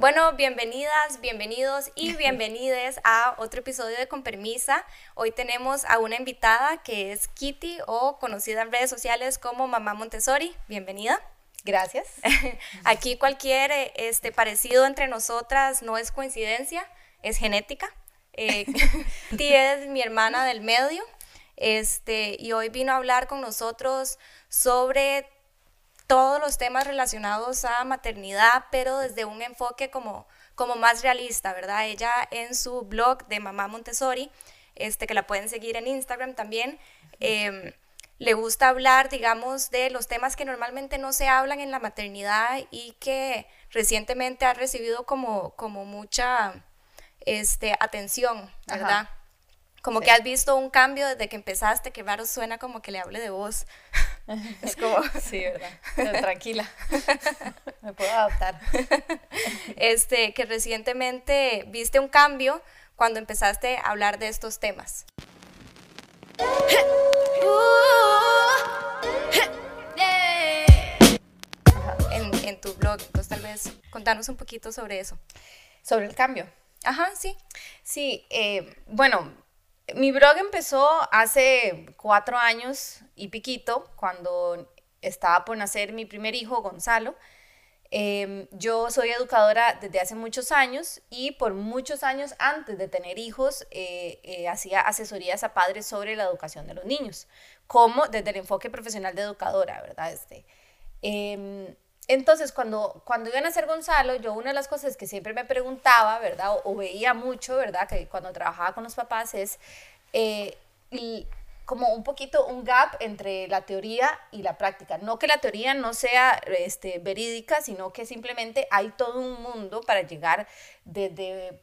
Bueno, bienvenidas, bienvenidos y bienvenides a otro episodio de Con Permisa. Hoy tenemos a una invitada que es Kitty o conocida en redes sociales como Mamá Montessori. Bienvenida. Gracias. Aquí cualquier este, parecido entre nosotras no es coincidencia, es genética. Eh, Kitty es mi hermana del medio este, y hoy vino a hablar con nosotros sobre todos los temas relacionados a maternidad, pero desde un enfoque como, como más realista, ¿verdad? Ella en su blog de Mamá Montessori, este, que la pueden seguir en Instagram también, em, le gusta hablar, digamos, de los temas que normalmente no se hablan en la maternidad y que recientemente ha recibido como, como mucha este, atención, ¿verdad? Como que has visto un cambio desde que empezaste, que raro suena como que le hable de vos. es como... Sí, ¿verdad? tranquila. Me puedo adaptar. Este, que recientemente viste un cambio cuando empezaste a hablar de estos temas. En, en tu blog, entonces tal vez contanos un poquito sobre eso. Sobre el cambio. Ajá, sí. Sí, eh, bueno, mi blog empezó hace cuatro años y piquito, cuando estaba por nacer mi primer hijo, Gonzalo. Em, yo soy educadora desde hace muchos años y por muchos años antes de tener hijos eh, eh, hacía asesorías a padres sobre la educación de los niños, como desde el enfoque profesional de educadora, ¿verdad? Este, em, entonces, cuando, cuando iba a nacer Gonzalo, yo una de las cosas que siempre me preguntaba, ¿verdad? O, veía mucho, ¿verdad? Que cuando trabajaba con los papás es eh, como un poquito un gap entre la teoría y la práctica. No que la teoría no sea este, verídica, sino que simplemente hay todo un mundo para llegar desde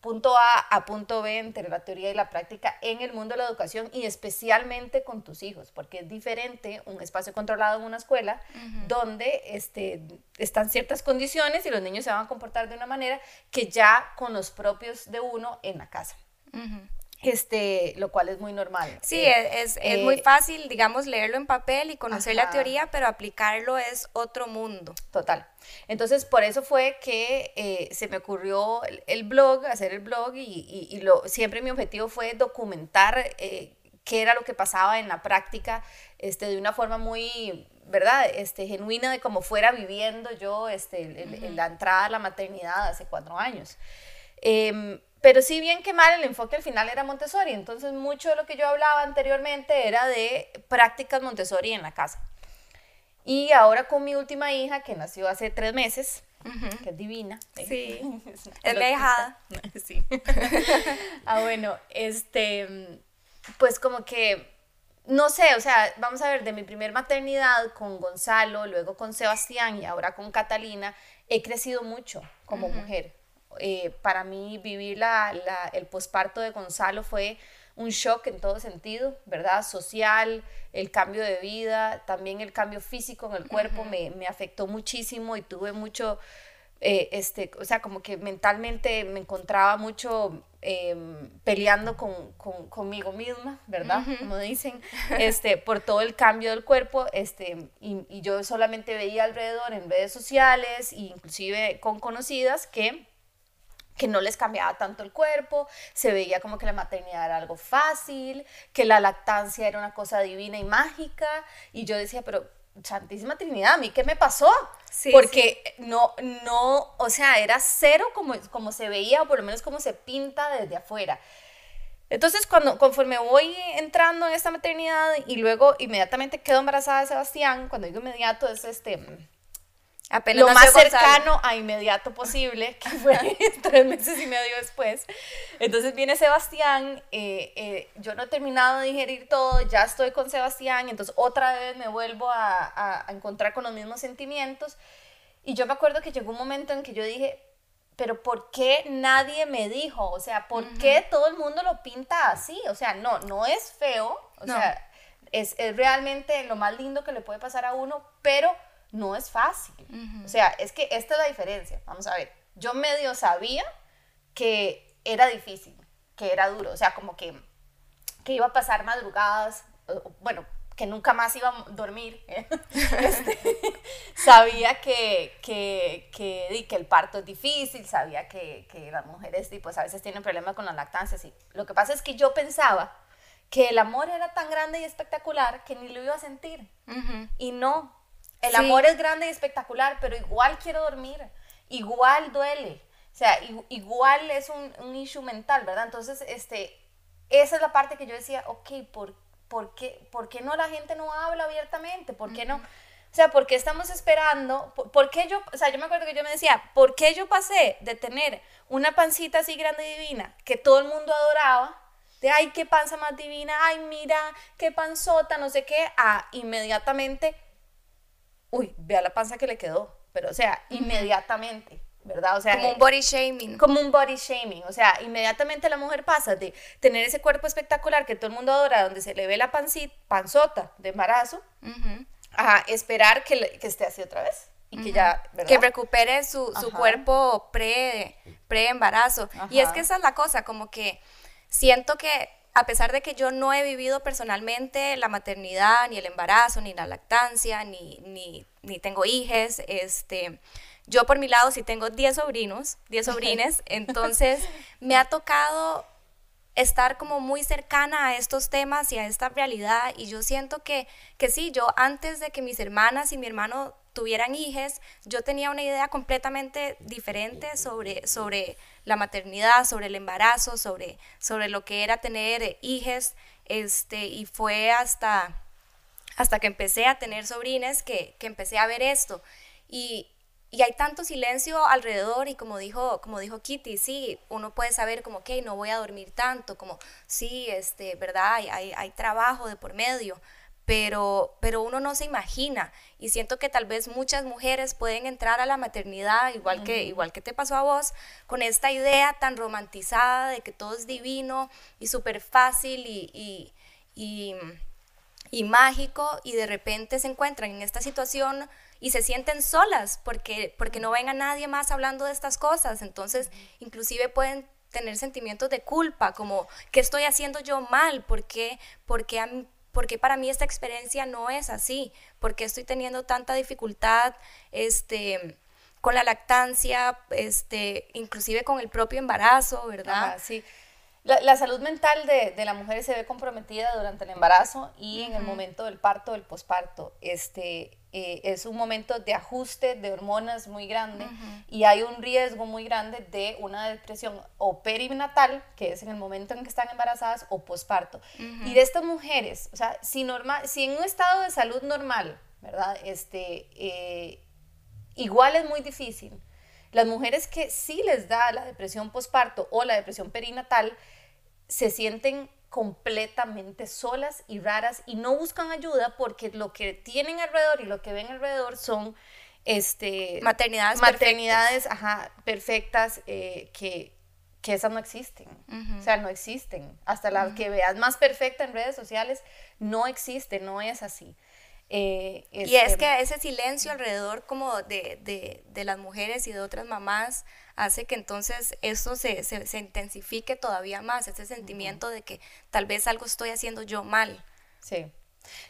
punto A a punto B entre la teoría y la práctica en el mundo de la educación y especialmente con tus hijos, porque es diferente un espacio controlado en una escuela donde este, están ciertas condiciones y los niños se van a comportar de una manera que ya con los propios de uno en la casa este, lo cual es muy normal. Sí, eh, es, es, muy eh, fácil, digamos, leerlo en papel y conocer la teoría, pero aplicarlo es otro mundo. Total. Entonces, por eso fue que eh, se me ocurrió el, blog, hacer el blog, y, y, lo, siempre mi objetivo fue documentar qué era lo que pasaba en la práctica, este, de una forma muy, ¿verdad? Este, genuina de cómo fuera viviendo yo este, la entrada a la maternidad hace cuatro años. Em, pero sí bien que mal, el enfoque al final era Montessori. Entonces mucho de lo que yo hablaba anteriormente era de prácticas Montessori en la casa. Y ahora con mi última hija, que nació hace tres meses, que es divina. Sí, es mi hijada. Sí. ah, bueno, este, pues como que, no sé, o sea, vamos a ver, de mi primer maternidad con Gonzalo, luego con Sebastián y ahora con Catalina, he crecido mucho como mujer eh, para mí vivir la, el posparto de Gonzalo fue un shock en todo sentido, ¿verdad? Social, el cambio de vida, también el cambio físico en el cuerpo me, me, afectó muchísimo y tuve mucho, eh, este, o sea, como que mentalmente me encontraba mucho em, peleando con, con, conmigo misma, ¿verdad? Como dicen, este, por todo el cambio del cuerpo, este, y, y yo solamente veía alrededor en redes sociales, e inclusive con conocidas, que que no les cambiaba tanto el cuerpo, se veía como que la maternidad era algo fácil, que la lactancia era una cosa divina y mágica, y yo decía, pero Santísima Trinidad, ¿a mí qué me pasó? Porque no, no, o sea, era cero como, como se veía, o por lo menos como se pinta desde afuera. Entonces, cuando, conforme voy entrando en esta maternidad y luego inmediatamente quedo embarazada de Sebastián, cuando digo inmediato es este lo más cercano a inmediato posible, que fue tres meses y medio después. Entonces viene Sebastián, eh, eh, yo no he terminado de digerir todo, ya estoy con Sebastián, entonces otra vez me vuelvo a, a, encontrar con los mismos sentimientos. Y yo me acuerdo que llegó un momento en que yo dije, pero ¿por qué nadie me dijo? O sea, ¿por qué todo el mundo lo pinta así? O sea, no, no es feo, o sea, es, es realmente lo más lindo que le puede pasar a uno, pero no es fácil. O sea, es que esta es la diferencia. Vamos a ver, yo medio sabía que era difícil, que era duro, o sea, como que, que iba a pasar madrugadas, bueno, que nunca más iba a dormir, este, sabía que, que, que, que, el parto es difícil, sabía que, que las mujeres pues, a veces tienen problemas con las lactancias. Y lo que pasa es que yo pensaba que el amor era tan grande y espectacular que ni lo iba a sentir. Y no, el amor es grande y espectacular, pero igual quiero dormir, igual duele. O sea, igual es un, un issue mental, ¿verdad? Entonces, este, esa es la parte que yo decía, ok, ¿por qué? ¿por qué, ¿por qué no la gente no habla abiertamente? ¿Por qué no? O sea, ¿por qué estamos esperando? ¿Por, qué yo, o sea, yo me acuerdo que yo me decía, ¿por qué yo pasé de tener una pancita así grande y divina que todo el mundo adoraba, de ay, qué panza más divina, ay, mira, qué panzota, no sé qué, a inmediatamente, uy, vea la panza que le quedó, pero o sea, inmediatamente. ¿verdad? O sea, como un body shaming. Como un body shaming, o sea, inmediatamente la mujer pasa de tener ese cuerpo espectacular que todo el mundo adora, donde se le ve la pancita, panzota de embarazo, a esperar que, que, esté así otra vez. Y que ya, ¿verdad? Que recupere su, su cuerpo pre, pre embarazo. Y es que esa es la cosa, como que siento que a pesar de que yo no he vivido personalmente la maternidad, ni el embarazo, ni la lactancia, ni, ni, ni tengo hijes, este, yo por mi lado sí tengo 10 sobrinos, 10 sobrines, entonces me ha tocado estar como muy cercana a estos temas y a esta realidad y yo siento que, que sí, yo antes de que mis hermanas y mi hermano tuvieran hijos, yo tenía una idea completamente diferente sobre, sobre la maternidad, sobre el embarazo, sobre, sobre lo que era tener hijos, este, y fue hasta, hasta que empecé a tener sobrines que, que empecé a ver esto. Y, y hay tanto silencio alrededor y como dijo, como dijo Kitty, sí, uno puede saber como, que no voy a dormir tanto, como, sí, este, verdad, hay, hay, trabajo de por medio, pero, pero uno no se imagina y siento que tal vez muchas mujeres pueden entrar a la maternidad, igual que, igual que te pasó a vos, con esta idea tan romantizada de que todo es divino y súper fácil y, y, y, y mágico y de repente se encuentran en esta situación y se sienten solas porque, porque no ven a nadie más hablando de estas cosas. Entonces, inclusive pueden tener sentimientos de culpa, como, ¿qué estoy haciendo yo mal? ¿Por qué, porque para mí esta experiencia no es así? ¿Por qué estoy teniendo tanta dificultad este, con la lactancia, este, inclusive con el propio embarazo, verdad? sí. La, salud mental de, de, la mujer se ve comprometida durante el embarazo y en el momento del parto, del posparto. Este, eh, es un momento de ajuste de hormonas muy grande y hay un riesgo muy grande de una depresión o perinatal, que es en el momento en que están embarazadas, o posparto. Y de estas mujeres, o sea, si, normal, si en un estado de salud normal, ¿verdad? Este, eh, igual es muy difícil. Las mujeres que sí les da la depresión posparto o la depresión perinatal, se sienten completamente solas y raras y no buscan ayuda porque lo que tienen alrededor y lo que ven alrededor son este maternidades maternidades perfectas, ajá, perfectas eh, que, que esas no existen. O sea no existen. Hasta la que veas más perfecta en redes sociales no existe no es así eh, y es este que ese silencio alrededor como de, de, de las mujeres y de otras mamás hace que entonces eso se, se, intensifique todavía más, ese sentimiento de que tal vez algo estoy haciendo yo mal. Sí.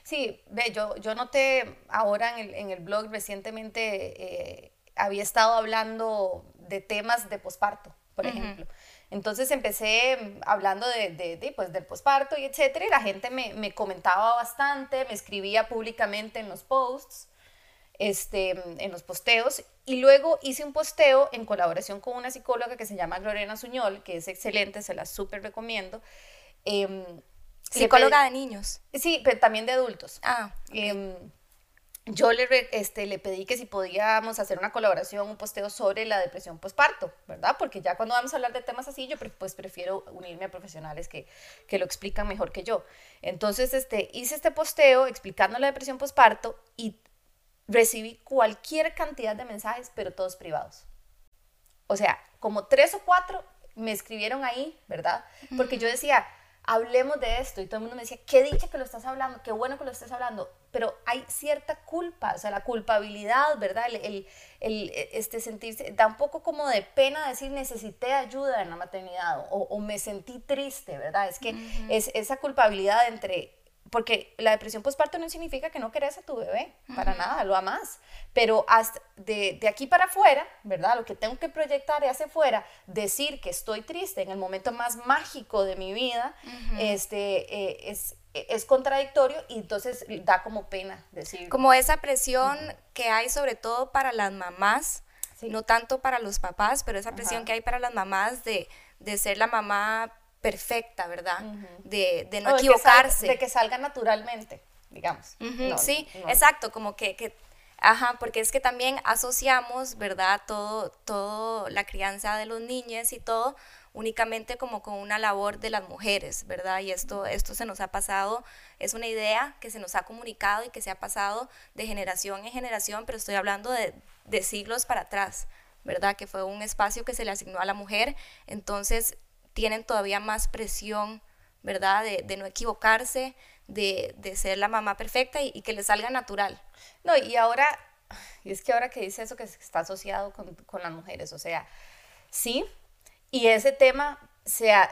Sí, ve, yo, yo noté ahora en el, en el blog recientemente, eh, había estado hablando de temas de posparto, por ejemplo. Entonces empecé hablando de, de, pues, del posparto y etcétera, y la gente me, me, comentaba bastante, me escribía públicamente en los posts este, en los posteos. Y luego hice un posteo en colaboración con una psicóloga que se llama Lorena Suñol, que es excelente, se la súper recomiendo. Em, psicóloga de niños. Sí, pero también de adultos. Ah. Em, yo le, este, le pedí que si podíamos hacer una colaboración, un posteo sobre la depresión postparto, ¿verdad? Porque ya cuando vamos a hablar de temas así, yo pues prefiero unirme a profesionales que, que lo explican mejor que yo. Entonces, este, hice este posteo explicando la depresión postparto y recibí cualquier cantidad de mensajes, pero todos privados. O sea, como tres o cuatro me escribieron ahí, ¿verdad? Porque yo decía, hablemos de esto. Y todo el mundo me decía, qué dicha que lo estás hablando, qué bueno que lo estás hablando. Pero hay cierta culpa, o sea, la culpabilidad, ¿verdad? El, el, este sentirse, da un poco como de pena decir, necesité ayuda en la maternidad o, me sentí triste, ¿verdad? Es que es esa culpabilidad entre porque la depresión postparto no significa que no querés a tu bebé, para nada, lo amas. Pero hasta de, aquí para afuera, ¿verdad? Lo que tengo que proyectar hacia afuera, decir que estoy triste en el momento más mágico de mi vida, este, eh, es, es contradictorio y entonces da como pena decir. Como esa presión que hay sobre todo para las mamás, no tanto para los papás, pero esa presión que hay para las mamás de, de ser la mamá perfecta, ¿verdad? de, no equivocarse. de que salga naturalmente, digamos. sí, exacto, como que, que, ajá, porque es que también asociamos, ¿verdad? Todo, todo la crianza de los niños y todo únicamente como con una labor de las mujeres, ¿verdad? Y esto, esto se nos ha pasado, es una idea que se nos ha comunicado y que se ha pasado de generación en generación, pero estoy hablando de, de siglos para atrás, ¿verdad? Que fue un espacio que se le asignó a la mujer, entonces tienen todavía más presión, ¿verdad? De, no equivocarse, de, ser la mamá perfecta y, que le salga natural. No, y ahora, y es que ahora que dice eso que está asociado con, las mujeres, o sea, sí, y ese tema sea,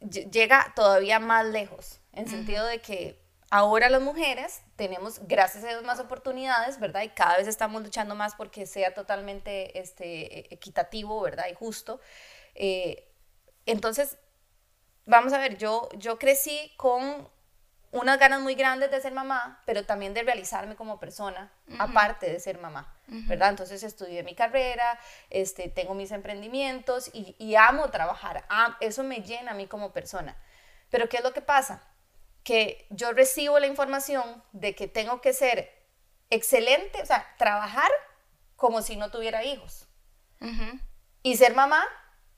llega todavía más lejos, en sentido de que ahora las mujeres tenemos, gracias a Dios, más oportunidades, ¿verdad? Y cada vez estamos luchando más porque sea totalmente este, e, equitativo, ¿verdad? Y justo. Eh, entonces, vamos a ver, yo, yo crecí con unas ganas muy grandes de ser mamá, pero también de realizarme como persona, aparte de ser mamá, ¿verdad? Entonces estudié mi carrera, este, tengo mis emprendimientos y, amo trabajar, eso me llena a mí como persona. Pero ¿qué es lo que pasa? Que yo recibo la información de que tengo que ser excelente, o sea, trabajar como si no tuviera hijos. Y ser mamá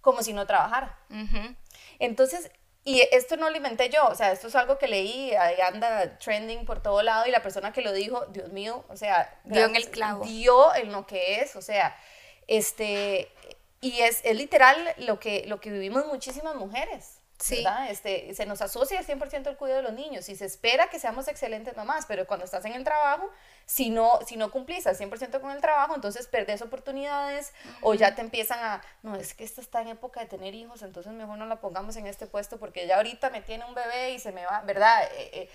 como si no trabajara. Entonces, y esto no lo inventé yo, o sea, esto es algo que leí, anda trending por todo lado y la persona que lo dijo, Dios mío, o sea, dio en el clavo. Dio en lo que es, o sea, este, y es, es literal lo que, lo que vivimos muchísimas mujeres. Sí. Este, se nos asocia al 100% el cuidado de los niños y se espera que seamos excelentes mamás, pero cuando estás en el trabajo, si no, si no cumplís al 100% con el trabajo, entonces perdés oportunidades o ya te empiezan a, no, es que esta está en época de tener hijos, entonces mejor no la pongamos en este puesto porque ya ahorita me tiene un bebé y se me va, ¿verdad? Eh, eh,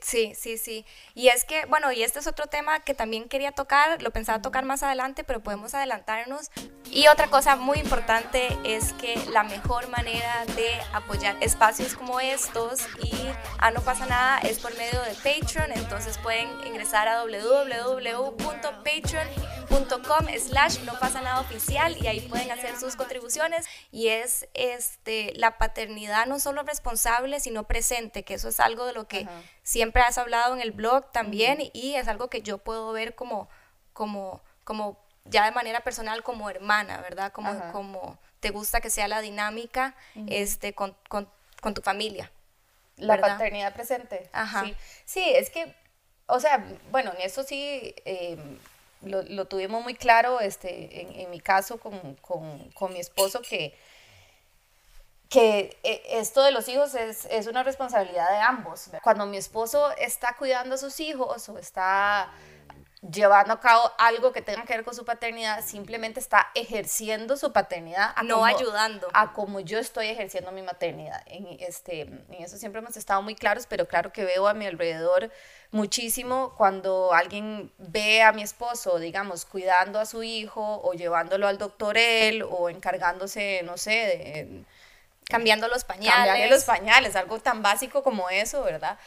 Sí, sí, sí. Y es que, bueno, y este es otro tema que también quería tocar, lo pensaba tocar más adelante, pero podemos adelantarnos. Y otra cosa muy importante es que la mejor manera de apoyar espacios como estos y a No pasa nada es por medio de Patreon, entonces pueden ingresar a www.patreon.com slash no pasa nada oficial y ahí pueden hacer sus contribuciones y es este la paternidad no solo responsable sino presente, que eso es algo de lo que siempre has hablado en el blog también y es algo que yo puedo ver como, como, como ya de manera personal como hermana, ¿verdad? Como, como te gusta que sea la dinámica este, con, con, con, tu familia. La paternidad presente. Ajá. Sí. sí. es que, o sea, bueno, en eso sí em, lo, lo, tuvimos muy claro este, en, en mi caso con, con, con mi esposo que que eh, esto de los hijos es, es, una responsabilidad de ambos. Cuando mi esposo está cuidando a sus hijos o está llevando a cabo algo que tenga que ver con su paternidad, simplemente está ejerciendo su paternidad. no ayudando. A como yo estoy ejerciendo mi maternidad. En, este, en eso siempre hemos estado muy claros, pero claro que veo a mi alrededor muchísimo cuando alguien ve a mi esposo, digamos, cuidando a su hijo o llevándolo al doctor él o encargándose, no sé, de Cambiando los pañales. Cambiarle los pañales, algo tan básico como eso, ¿verdad?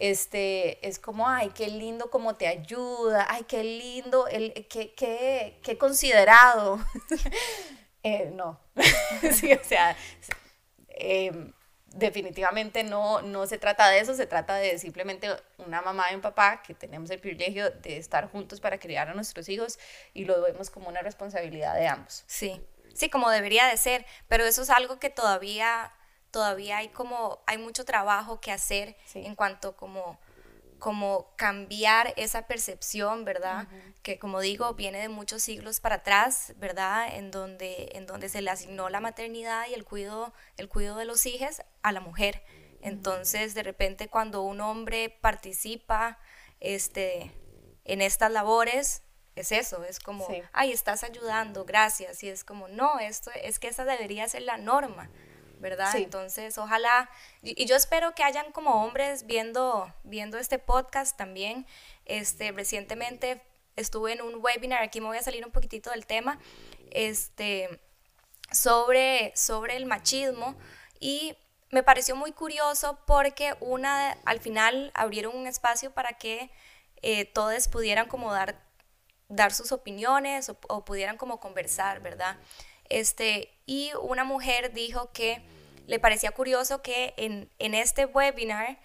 Este, es como, ay, qué lindo cómo te ayuda, ay, qué lindo, el, qué, qué, qué considerado. Eh, no, sí, o sea, em, definitivamente no, no se trata de eso, se trata de simplemente una mamá y un papá que tenemos el privilegio de estar juntos para criar a nuestros hijos y lo vemos como una responsabilidad de ambos. Sí, sí, como debería de ser, pero eso es algo que todavía, todavía hay como, hay mucho trabajo que hacer en cuanto como como cambiar esa percepción, ¿verdad? Que como digo, viene de muchos siglos para atrás, ¿verdad? En donde, en donde se le asignó la maternidad y el cuidado, el cuidado de los hijos a la mujer. Entonces, de repente, cuando un hombre participa este, en estas labores, es eso, es como, ay, estás ayudando, gracias, y es como, no, esto es que esa debería ser la norma, ¿verdad? Entonces, ojalá, y, yo espero que hayan como hombres viendo, viendo este podcast también. Este, recientemente estuve en un webinar, aquí me voy a salir un poquitito del tema, este, sobre, sobre el machismo y me pareció muy curioso porque una, al final abrieron un espacio para que eh, todos pudieran como dar, dar sus opiniones o, pudieran como conversar, ¿verdad? Este, y una mujer dijo que le parecía curioso que en, en este webinar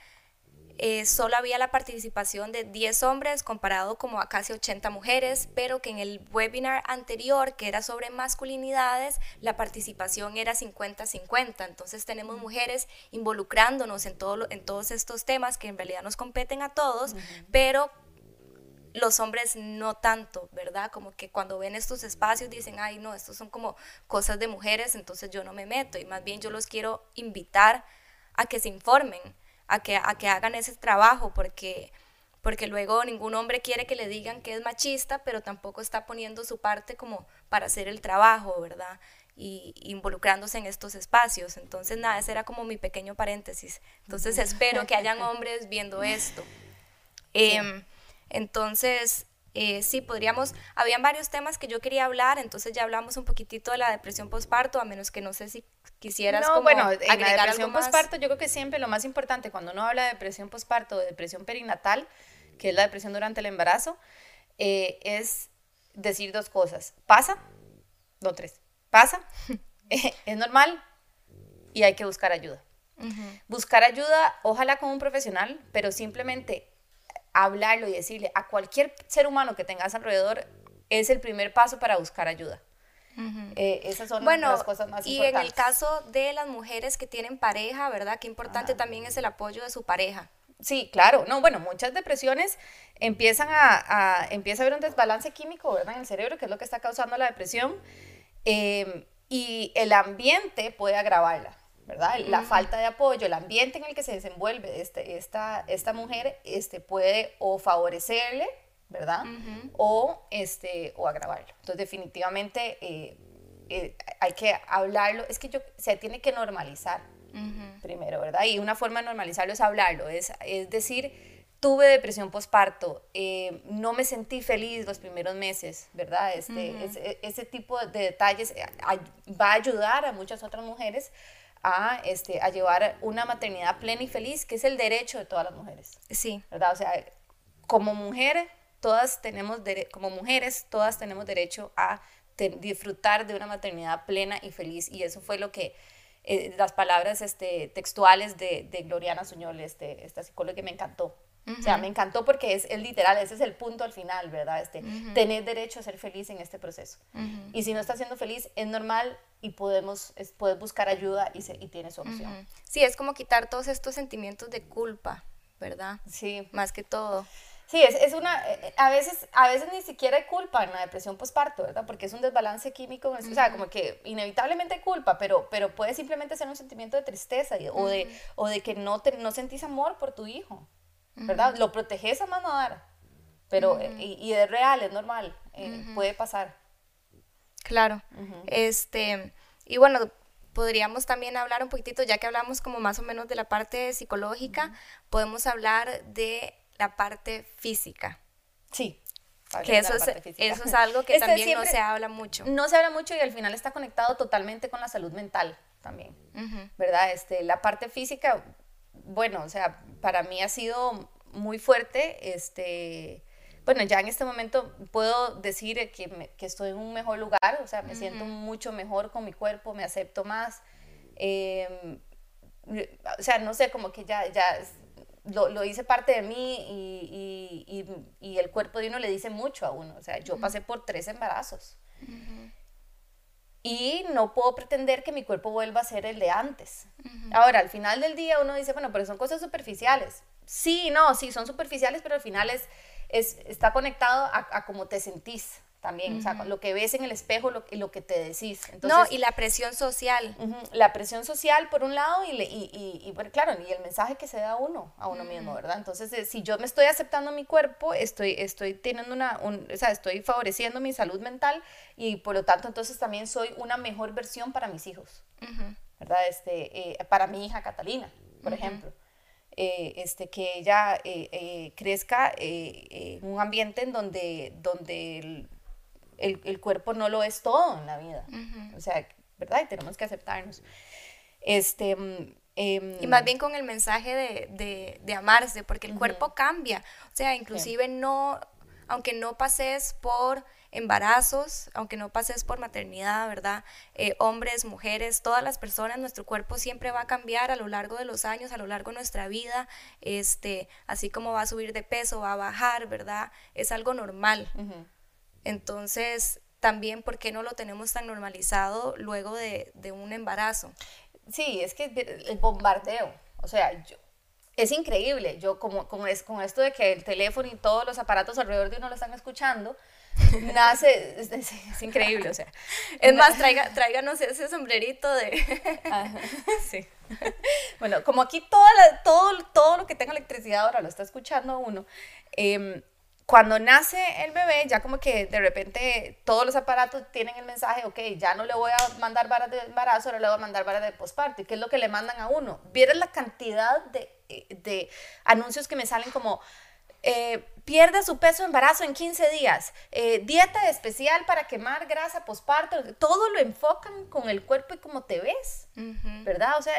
eh, solo había la participación de 10 hombres comparado como a casi 80 mujeres, pero que en el webinar anterior, que era sobre masculinidades, la participación era 50-50. Entonces tenemos mujeres involucrándonos en, todo, en todos estos temas que en realidad nos competen a todos, pero los hombres no tanto, ¿verdad? Como que cuando ven estos espacios dicen, ay, no, estos son como cosas de mujeres, entonces yo no me meto. Y más bien yo los quiero invitar a que se informen a que, a que hagan ese trabajo, porque, porque luego ningún hombre quiere que le digan que es machista, pero tampoco está poniendo su parte como para hacer el trabajo, ¿verdad? Y involucrándose en estos espacios. Entonces, nada, ese era como mi pequeño paréntesis. Entonces, espero que hayan hombres viendo esto. Em, entonces, eh, sí, podríamos, habían varios temas que yo quería hablar, entonces ya hablamos un poquitito de la depresión postparto, a menos que no sé si quisieras no, como bueno, en la depresión postparto yo creo que siempre lo más importante cuando uno habla de depresión postparto o de depresión perinatal, que es la depresión durante el embarazo, eh, es decir dos cosas. Pasa, no tres, pasa, es normal y hay que buscar ayuda. Buscar ayuda, ojalá con un profesional, pero simplemente hablarlo y decirle a cualquier ser humano que tengas alrededor es el primer paso para buscar ayuda. Eh, esas son las cosas más y importantes. Y en el caso de las mujeres que tienen pareja, ¿verdad? Qué importante también es el apoyo de su pareja. Sí, claro. No, bueno, muchas depresiones empiezan a, empieza a haber un desbalance químico, ¿verdad? En el cerebro, que es lo que está causando la depresión. Em, y el ambiente puede agravarla. ¿Verdad? La falta de apoyo, el ambiente en el que se desenvuelve este, esta, esta mujer este, puede o favorecerle, ¿verdad? o, este, o agravarlo. Entonces, definitivamente eh, eh, hay que hablarlo, es que yo, se tiene que normalizar primero, ¿verdad? Y una forma de normalizarlo es hablarlo, es, es decir, tuve depresión postparto, eh, no me sentí feliz los primeros meses, ¿verdad? Este, ese, ese tipo de detalles va a ayudar a muchas otras mujeres a, este, a llevar una maternidad plena y feliz, que es el derecho de todas las mujeres. Sí. ¿Verdad? O sea, como mujer, todas tenemos, como mujeres, todas tenemos derecho a disfrutar de una maternidad plena y feliz. Y eso fue lo que eh, las palabras este, textuales de, de Gloriana Suñol, este, esta psicóloga que me encantó. O sea, me encantó porque es, literal, ese es el punto al final, ¿verdad? Este, Tener derecho a ser feliz en este proceso. Y si no estás siendo feliz, es normal y podemos, es, puedes buscar ayuda y, se, y tienes solución. Sí, es como quitar todos estos sentimientos de culpa, ¿verdad? Sí. Más que todo. Sí, es, es, una, eh, eh, a veces, a veces ni siquiera hay culpa en la depresión postparto, ¿verdad? Porque es un desbalance químico, o sea, como que inevitablemente hay culpa, pero, pero puede simplemente ser un sentimiento de tristeza o, de, o de que no, te, no sentís amor por tu hijo, ¿verdad? Lo proteges a mano dar, pero, eh, y, y, es real, es normal, puede pasar. Claro. Este, y bueno, podríamos también hablar un poquitito, ya que hablamos como más o menos de la parte psicológica, podemos hablar de la parte física. Sí. Que eso es, eso es algo que este también no se habla mucho. No se habla mucho y al final está conectado totalmente con la salud mental también, ¿verdad? Este, la parte física, bueno, o sea, para mí ha sido muy fuerte, este, bueno, ya en este momento puedo decir que, que estoy en un mejor lugar, o sea, me siento mucho mejor con mi cuerpo, me acepto más. Em, o sea, no sé, como que ya, ya lo, lo hice parte de mí y, y, y, el cuerpo de uno le dice mucho a uno. O sea, yo pasé por tres embarazos. Y no puedo pretender que mi cuerpo vuelva a ser el de antes. Ahora, al final del día uno dice, bueno, pero son cosas superficiales. Sí, no, sí, son superficiales, pero al final es es, está conectado a, a cómo te sentís también, o sea, lo que ves en el espejo lo, y lo que te decís. Entonces, no, y la presión social. la presión social por un lado y, y, y, y, claro, y el mensaje que se da a uno, a uno mismo, ¿verdad? Entonces, eh, si yo me estoy aceptando mi cuerpo, estoy, estoy teniendo una, o sea, estoy favoreciendo mi salud mental y por lo tanto entonces también soy una mejor versión para mis hijos. ¿verdad? Este, eh, para mi hija Catalina, por ejemplo. Eh, este, que ella crezca en un ambiente en donde, donde el, el, cuerpo no lo es todo en la vida. O sea, ¿verdad? Y tenemos que aceptarnos. Este, mm, em, y más bien con el mensaje de, de, de amarse, porque el cuerpo cambia. O sea, inclusive no, aunque no pases por embarazos, aunque no pases por maternidad, ¿verdad? Eh, hombres, mujeres, todas las personas, nuestro cuerpo siempre va a cambiar a lo largo de los años, a lo largo de nuestra vida, este, así como va a subir de peso, va a bajar, ¿verdad? Es algo normal. Entonces, también, ¿por qué no lo tenemos tan normalizado luego de, de un embarazo? Sí, es que el bombardeo, o sea, yo, es increíble. Yo, como, como es, con esto de que el teléfono y todos los aparatos alrededor de uno lo están escuchando, nace, es, increíble, o sea. Es más, traiga, tráiganos ese sombrerito de... sí. Bueno, como aquí toda todo, todo lo que tenga electricidad ahora lo está escuchando uno, eh, cuando nace el bebé, ya como que de repente todos los aparatos tienen el mensaje, ok, ya no le voy a mandar varas de embarazo, ahora le voy a mandar varas de posparto. ¿Y qué es lo que le mandan a uno? Vieron la cantidad de, de anuncios que me salen como, eh, pierde su peso embarazo en 15 días, eh, dieta especial para quemar grasa posparto, todo lo enfocan con el cuerpo y cómo te ves, ¿verdad? O sea,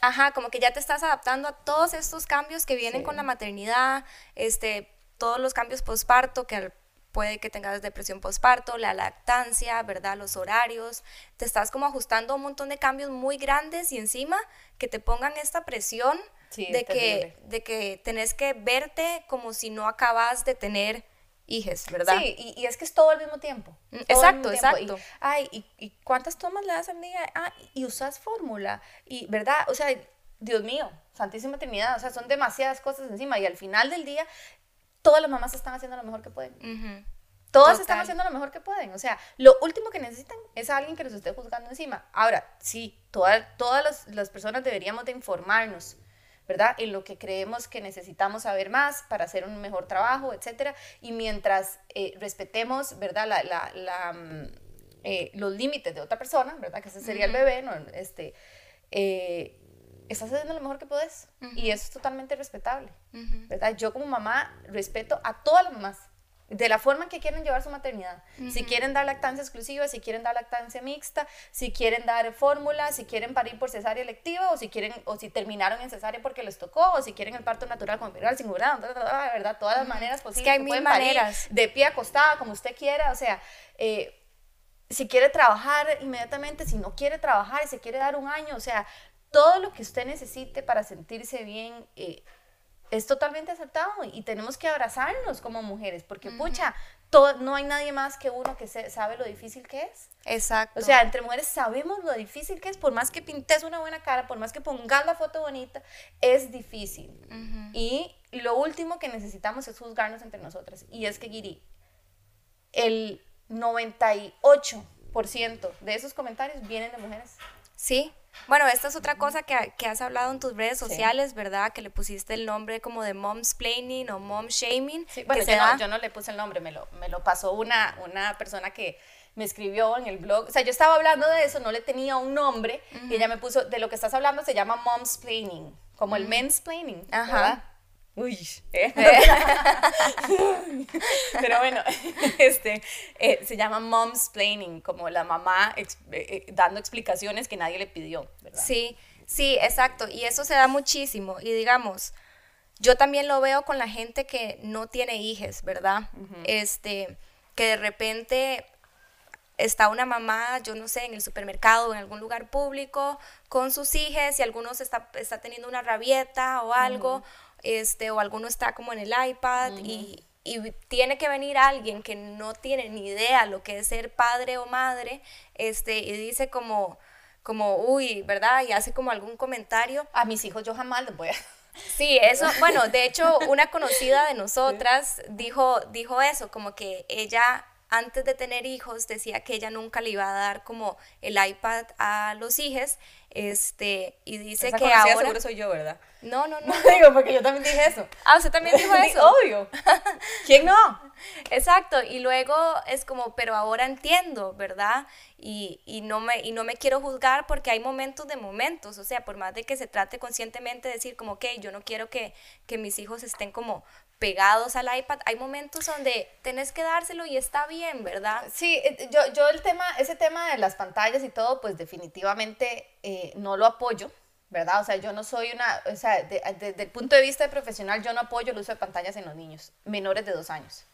Ajá, como que ya te estás adaptando a todos estos cambios que vienen con la maternidad, este, todos los cambios posparto, que puede que tengas depresión posparto, la lactancia, ¿verdad? Los horarios, te estás como ajustando a un montón de cambios muy grandes y encima que te pongan esta presión de, que, de que tenés que verte como si no acabas de tener hijes, ¿verdad? Sí, y, es que es todo al mismo tiempo. Mm, exacto, exacto. ay, y, cuántas tomas le das al día? Ah, y usas fórmula. Y, ¿verdad? O sea, Dios mío, Santísima Trinidad, o sea, son demasiadas cosas encima. Y al final del día, todas las mamás están haciendo lo mejor que pueden. Todas están haciendo lo mejor que pueden. O sea, lo último que necesitan es alguien que los esté juzgando encima. Ahora, sí, todas, todas las, las personas deberíamos de informarnos ¿verdad? En lo que creemos que necesitamos saber más para hacer un mejor trabajo, etcétera. Y mientras eh, respetemos, ¿verdad? La, la, mm, eh, los límites de otra persona, ¿verdad? Que ese sería el bebé, ¿no? Este, eh, estás haciendo lo mejor que puedes. Y eso es totalmente respetable, ¿verdad? Yo como mamá respeto a todas las mamás de la forma en que quieren llevar su maternidad. Si quieren dar lactancia exclusiva, si quieren dar lactancia mixta, si quieren dar fórmula, si quieren parir por cesárea electiva o si quieren o si terminaron en cesárea porque les tocó o si quieren el parto natural con epidural sin verdad, verdad, todas las maneras posibles. Es que hay mil maneras. de pie acostada, como usted quiera, o sea, eh, si quiere trabajar inmediatamente, si no quiere trabajar y se quiere dar un año, o sea, todo lo que usted necesite para sentirse bien eh, es totalmente aceptado y tenemos que abrazarnos como mujeres, porque pucha, todo, no hay nadie más que uno que sabe lo difícil que es. Exacto. O sea, entre mujeres sabemos lo difícil que es, por más que pintes una buena cara, por más que pongas la foto bonita, es difícil. Y lo último que necesitamos es juzgarnos entre nosotras. Y es que, Giri, el 98% de esos comentarios vienen de mujeres. Sí, bueno, esta es otra cosa que, que has hablado en tus redes sociales, ¿verdad? Que le pusiste el nombre como de momsplaining o mom shaming. Sí, bueno, yo, no, yo, no, le puse el nombre, me lo, me lo pasó una, una persona que me escribió en el blog. O sea, yo estaba hablando de eso, no le tenía un nombre, y ella me puso, de lo que estás hablando se llama momsplaining, como el mansplaining, Ajá. Uy, ¿eh? pero bueno, este, eh, se llama mom's planning, como la mamá eh, dando explicaciones que nadie le pidió, ¿verdad? Sí, sí, exacto, y eso se da muchísimo, y digamos, yo también lo veo con la gente que no tiene hijos, ¿verdad? Este, que de repente está una mamá, yo no sé, en el supermercado o en algún lugar público con sus hijos y algunos está, está teniendo una rabieta o algo, este, o alguno está como en el iPad y, tiene que venir alguien que no tiene ni idea lo que es ser padre o madre, este, y dice como, como, uy, ¿verdad? Y hace como algún comentario. A mis hijos yo jamás les voy a... Sí, eso, bueno, de hecho, una conocida de nosotras dijo, dijo eso, como que ella antes de tener hijos decía que ella nunca le iba a dar como el iPad a los hijos, este, y dice que ahora... seguro soy yo, ¿verdad? No, no, no. digo, porque yo también dije eso. Ah, usted también dijo eso. Obvio. ¿Quién no? Exacto, y luego es como, pero ahora entiendo, ¿verdad? Y, y, no me, y no me quiero juzgar porque hay momentos de momentos, o sea, por más de que se trate conscientemente de decir como, ok, yo no quiero que, que mis hijos estén como pegados al iPad, hay momentos donde tenés que dárselo y está bien, ¿verdad? Sí, eh, yo, yo el tema, ese tema de las pantallas y todo, pues definitivamente eh, no lo apoyo, ¿verdad? O sea, yo no soy una, o sea, desde el punto de vista profesional, yo no apoyo el uso de pantallas en los niños menores de dos años.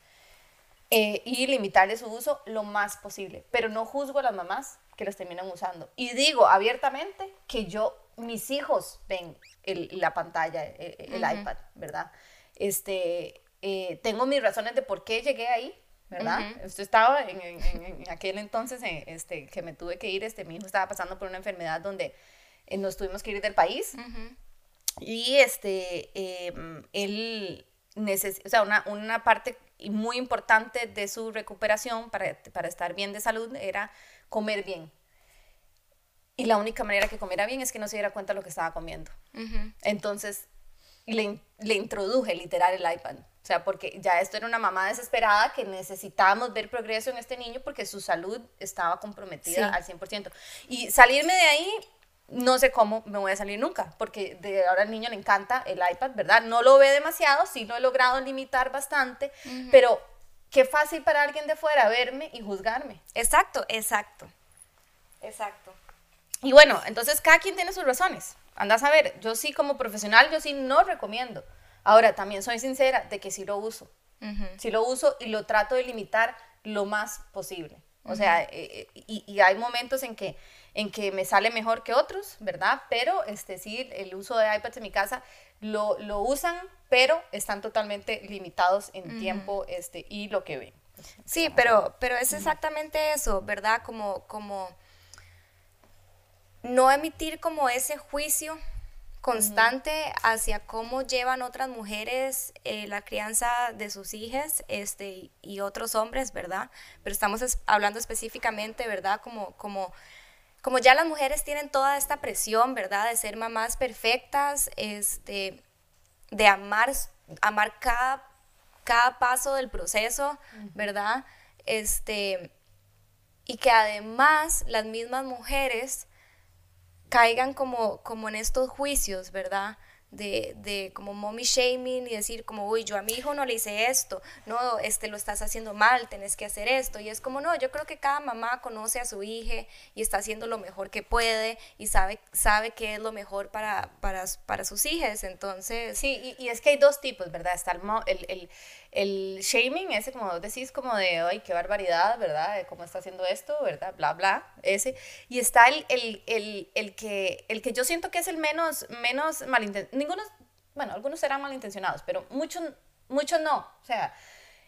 Eh, y limitarle su uso lo más posible, pero no juzgo a las mamás que los terminan usando. Y digo abiertamente que yo, mis hijos ven la pantalla, el, iPad, ¿verdad? Este, eh, tengo mis razones de por qué llegué ahí, ¿verdad? Esto estaba en, en, aquel entonces este, que me tuve que ir, este, mi hijo estaba pasando por una enfermedad donde eh, nos tuvimos que ir del país. Y este, em, él necesita, o sea, una, una, parte muy importante de su recuperación para, para estar bien de salud era comer bien. Y la única manera que comiera bien es que no se diera cuenta de lo que estaba comiendo. Entonces, le, le introduje literal el iPad. O sea, porque ya esto era una mamá desesperada que necesitábamos ver progreso en este niño porque su salud estaba comprometida al 100%. Y salirme de ahí, no sé cómo me voy a salir nunca, porque de ahora al niño le encanta el iPad, ¿verdad? No lo ve demasiado, sí lo he logrado limitar bastante, pero qué fácil para alguien de fuera verme y juzgarme. Exacto, exacto. Exacto. Y bueno, entonces cada quien tiene sus razones. Andas a ver, yo sí como profesional, yo sí no recomiendo. Ahora, también soy sincera de que sí lo uso. Sí lo uso y lo trato de limitar lo más posible. O sea, eh, eh, y, hay momentos en que, en que me sale mejor que otros, ¿verdad? Pero este, sí, el uso de iPads en mi casa lo, lo usan, pero están totalmente limitados en tiempo este, y lo que ven. Sí, pero, pero es exactamente eso, ¿verdad? Como, como no emitir como ese juicio constante hacia cómo llevan otras mujeres eh, la crianza de sus hijas este, y otros hombres, ¿verdad? Pero estamos hablando específicamente, ¿verdad? Como, como, como ya las mujeres tienen toda esta presión, ¿verdad? De ser mamás perfectas, este, de amar, amar cada, cada paso del proceso, ¿verdad? Este, y que además las mismas mujeres caigan como, como en estos juicios, ¿verdad? de, de, como mommy shaming y decir como, uy, yo a mi hijo no le hice esto, no, este lo estás haciendo mal, tenés que hacer esto. Y es como, no, yo creo que cada mamá conoce a su hija y está haciendo lo mejor que puede y sabe, sabe qué es lo mejor para, para, para sus hijas. Entonces... Sí, y, es que hay dos tipos, ¿verdad? Está el, el, el, shaming, ese como decís, como de, ay, qué barbaridad, ¿verdad? ¿Cómo está haciendo esto, ¿verdad? Bla, bla, ese. Y está el, el, el, que, el que yo siento que es el menos, menos malintencionado ninguno, bueno, algunos serán malintencionados, pero muchos, muchos no, o sea,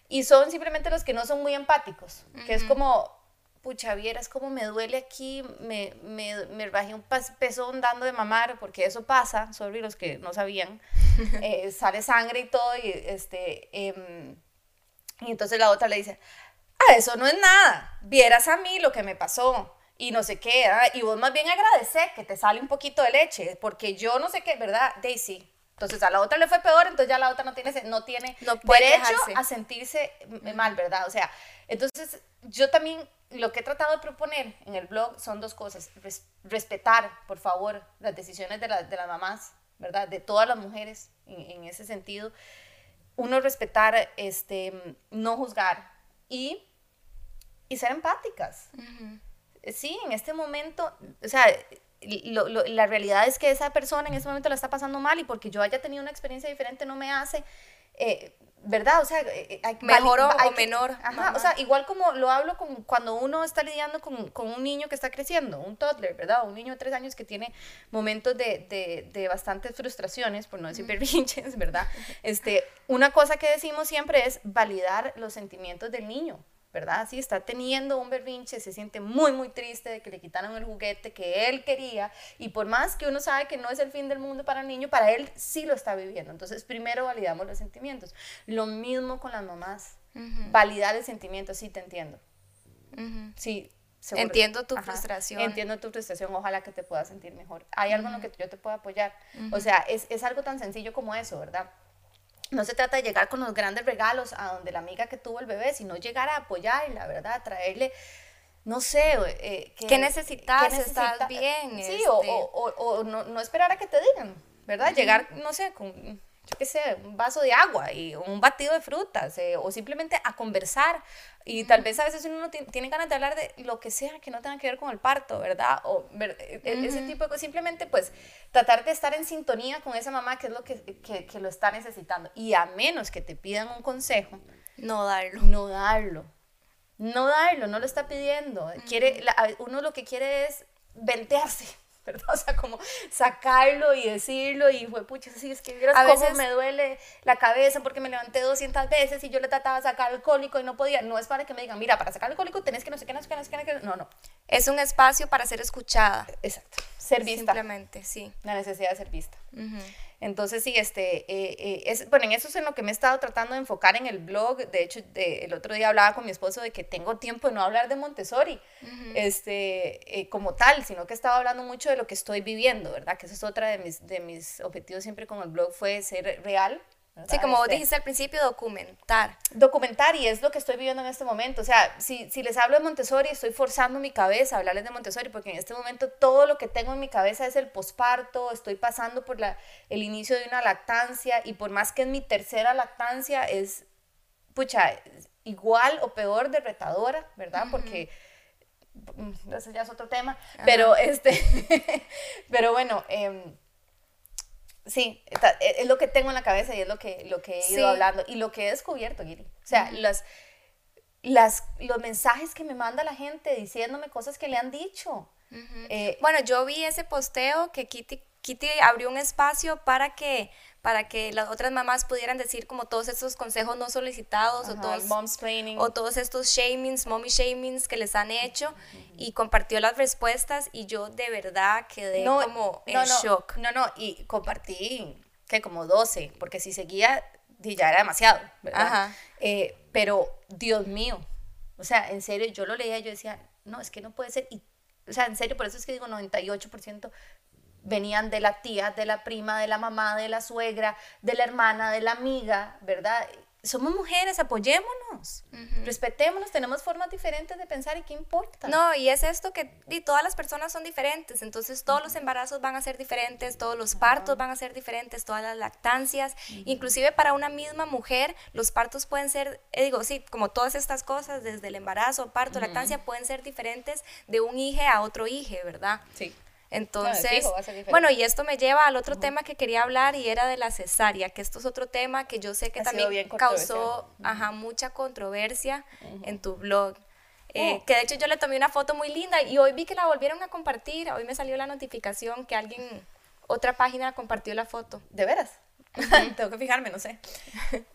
y son simplemente los que no son muy empáticos, que es como, pucha, vieras cómo me duele aquí, me, me, me bajé un pezón dando de mamar, porque eso pasa, sobre los que no sabían, eh, sale sangre y todo, y, este, em, y entonces la otra le dice, ah, eso no es nada, vieras a mí lo que me pasó, y no sé qué, y vos más bien agradecer que te sale un poquito de leche, porque yo no sé qué, ¿verdad? Daisy. Entonces a la otra le fue peor, entonces ya la otra no tiene, no tiene derecho a sentirse mal, ¿verdad? O sea, entonces yo también lo que he tratado de proponer en el blog son dos cosas. respetar, por favor, las decisiones de, de, las mamás, ¿verdad? De todas las mujeres en, ese sentido. Uno, respetar, este, no juzgar y, y ser empáticas sí, en este momento, o sea, la realidad es que esa persona en ese momento la está pasando mal y porque yo haya tenido una experiencia diferente no me hace, eh, ¿verdad? O sea, eh, eh, mejor o, menor. Ajá, o sea, igual como lo hablo con, cuando uno está lidiando con, con, un niño que está creciendo, un toddler, ¿verdad? Un niño de tres años que tiene momentos de, de, de bastantes frustraciones, por no decir berrinches, ¿verdad? Este, una cosa que decimos siempre es validar los sentimientos del niño. ¿Verdad? Si está teniendo un berrinche, se siente muy, muy triste de que le quitaron el juguete que él quería y por más que uno sabe que no es el fin del mundo para el niño, para él sí lo está viviendo. Entonces, primero validamos los sentimientos. Lo mismo con las mamás. validar el sentimiento, sí, te entiendo. Sí, Entiendo tu frustración. Entiendo tu frustración, ojalá que te puedas sentir mejor. Hay algo en lo que yo te pueda apoyar. O sea, es, es, algo tan sencillo como eso, ¿verdad? No se trata de llegar con los grandes regalos a donde la amiga que tuvo el bebé, sino llegar a apoyarla, ¿verdad? Traerle, no sé, eh, ¿qué necesitas? ¿Estás bien? Sí, este... o, o, o, no, no esperar a que te digan, ¿verdad? Llegar, no sé, con yo qué sé, un vaso de agua y un batido de frutas eh, o simplemente a conversar. Y tal vez a veces uno tiene ganas de hablar de lo que sea que no tenga que ver con el parto, ¿verdad? O e, e, ese tipo de cosas. Simplemente pues tratar de estar en sintonía con esa mamá que es lo que, que, que lo está necesitando. Y a menos que te pidan un consejo. No darlo. No darlo. No darlo, no lo está pidiendo. quiere, uno lo que quiere es ventearse O sea, como sacarlo y decirlo y fue, pucha, sí, es que vieras a cómo veces me duele la cabeza porque me levanté 200 veces y yo le trataba de sacar el cólico y no podía. No es para que me digan, mira, para sacar el cólico tenés que no sé qué, no sé qué, no sé qué, no, no. Es un espacio para ser escuchada. Exacto. Ser vista. Simplemente, sí. La necesidad de ser vista. Entonces, sí, este, eh, eh, es, bueno, en eso es en lo que me he estado tratando de enfocar en el blog. De hecho, el otro día hablaba con mi esposo de que tengo tiempo de no hablar de Montessori este, eh, como tal, sino que estaba hablando mucho de lo que estoy viviendo, ¿verdad? Que eso es otra de mis, de mis objetivos siempre con el blog, fue ser real, Sí, como este, dijiste al principio, documentar. Documentar, y es lo que estoy viviendo en este momento. O sea, si, si les hablo de Montessori, estoy forzando mi cabeza a hablarles de Montessori, porque en este momento todo lo que tengo en mi cabeza es el posparto, estoy pasando por la, el inicio de una lactancia, y por más que es mi tercera lactancia, es, pucha, igual o peor de retadora, ¿verdad? Porque mm, ese ya es otro tema, pero este, pero bueno, eh, Sí, e, es lo que tengo en la cabeza y es lo que, lo que he ido hablando y lo que he descubierto, Giri. O sea, las, las, los mensajes que me manda la gente diciéndome cosas que le han dicho. Eh, bueno, yo vi ese posteo que Kitty, Kitty abrió un espacio para que para que las otras mamás pudieran decir como todos estos consejos no solicitados o, todos, o todos estos shamings, mommy shamings que les han hecho y compartió las respuestas y yo de verdad quedé como en shock. No, no, y compartí que como 12, porque si seguía ya era demasiado, ¿verdad? Eh, pero Dios mío, o sea, en serio, yo lo leía y yo decía, no, es que no puede ser, y, o sea, en serio, por eso es que digo 98% venían de la tía, de la prima, de la mamá, de la suegra, de la hermana, de la amiga, ¿verdad? Somos mujeres, apoyémonos, respetémonos, tenemos formas diferentes de pensar y qué importa. No, y es esto que y todas las personas son diferentes, entonces todos los embarazos van a ser diferentes, todos los partos van a ser diferentes, todas las lactancias, inclusive para una misma mujer los partos pueden ser, eh, digo, sí, como todas estas cosas, desde el embarazo, parto, lactancia, pueden ser diferentes de un hijo a otro hijo, ¿verdad? Sí. Entonces, bueno, y esto me lleva al otro tema que quería hablar y era de la cesárea, que esto es otro tema que yo sé que también causó ajá, mucha controversia en tu blog. Eh, oh. Que de hecho yo le tomé una foto muy linda y hoy vi que la volvieron a compartir, hoy me salió la notificación que alguien, otra página compartió la foto. ¿De veras? Tengo que fijarme, no sé.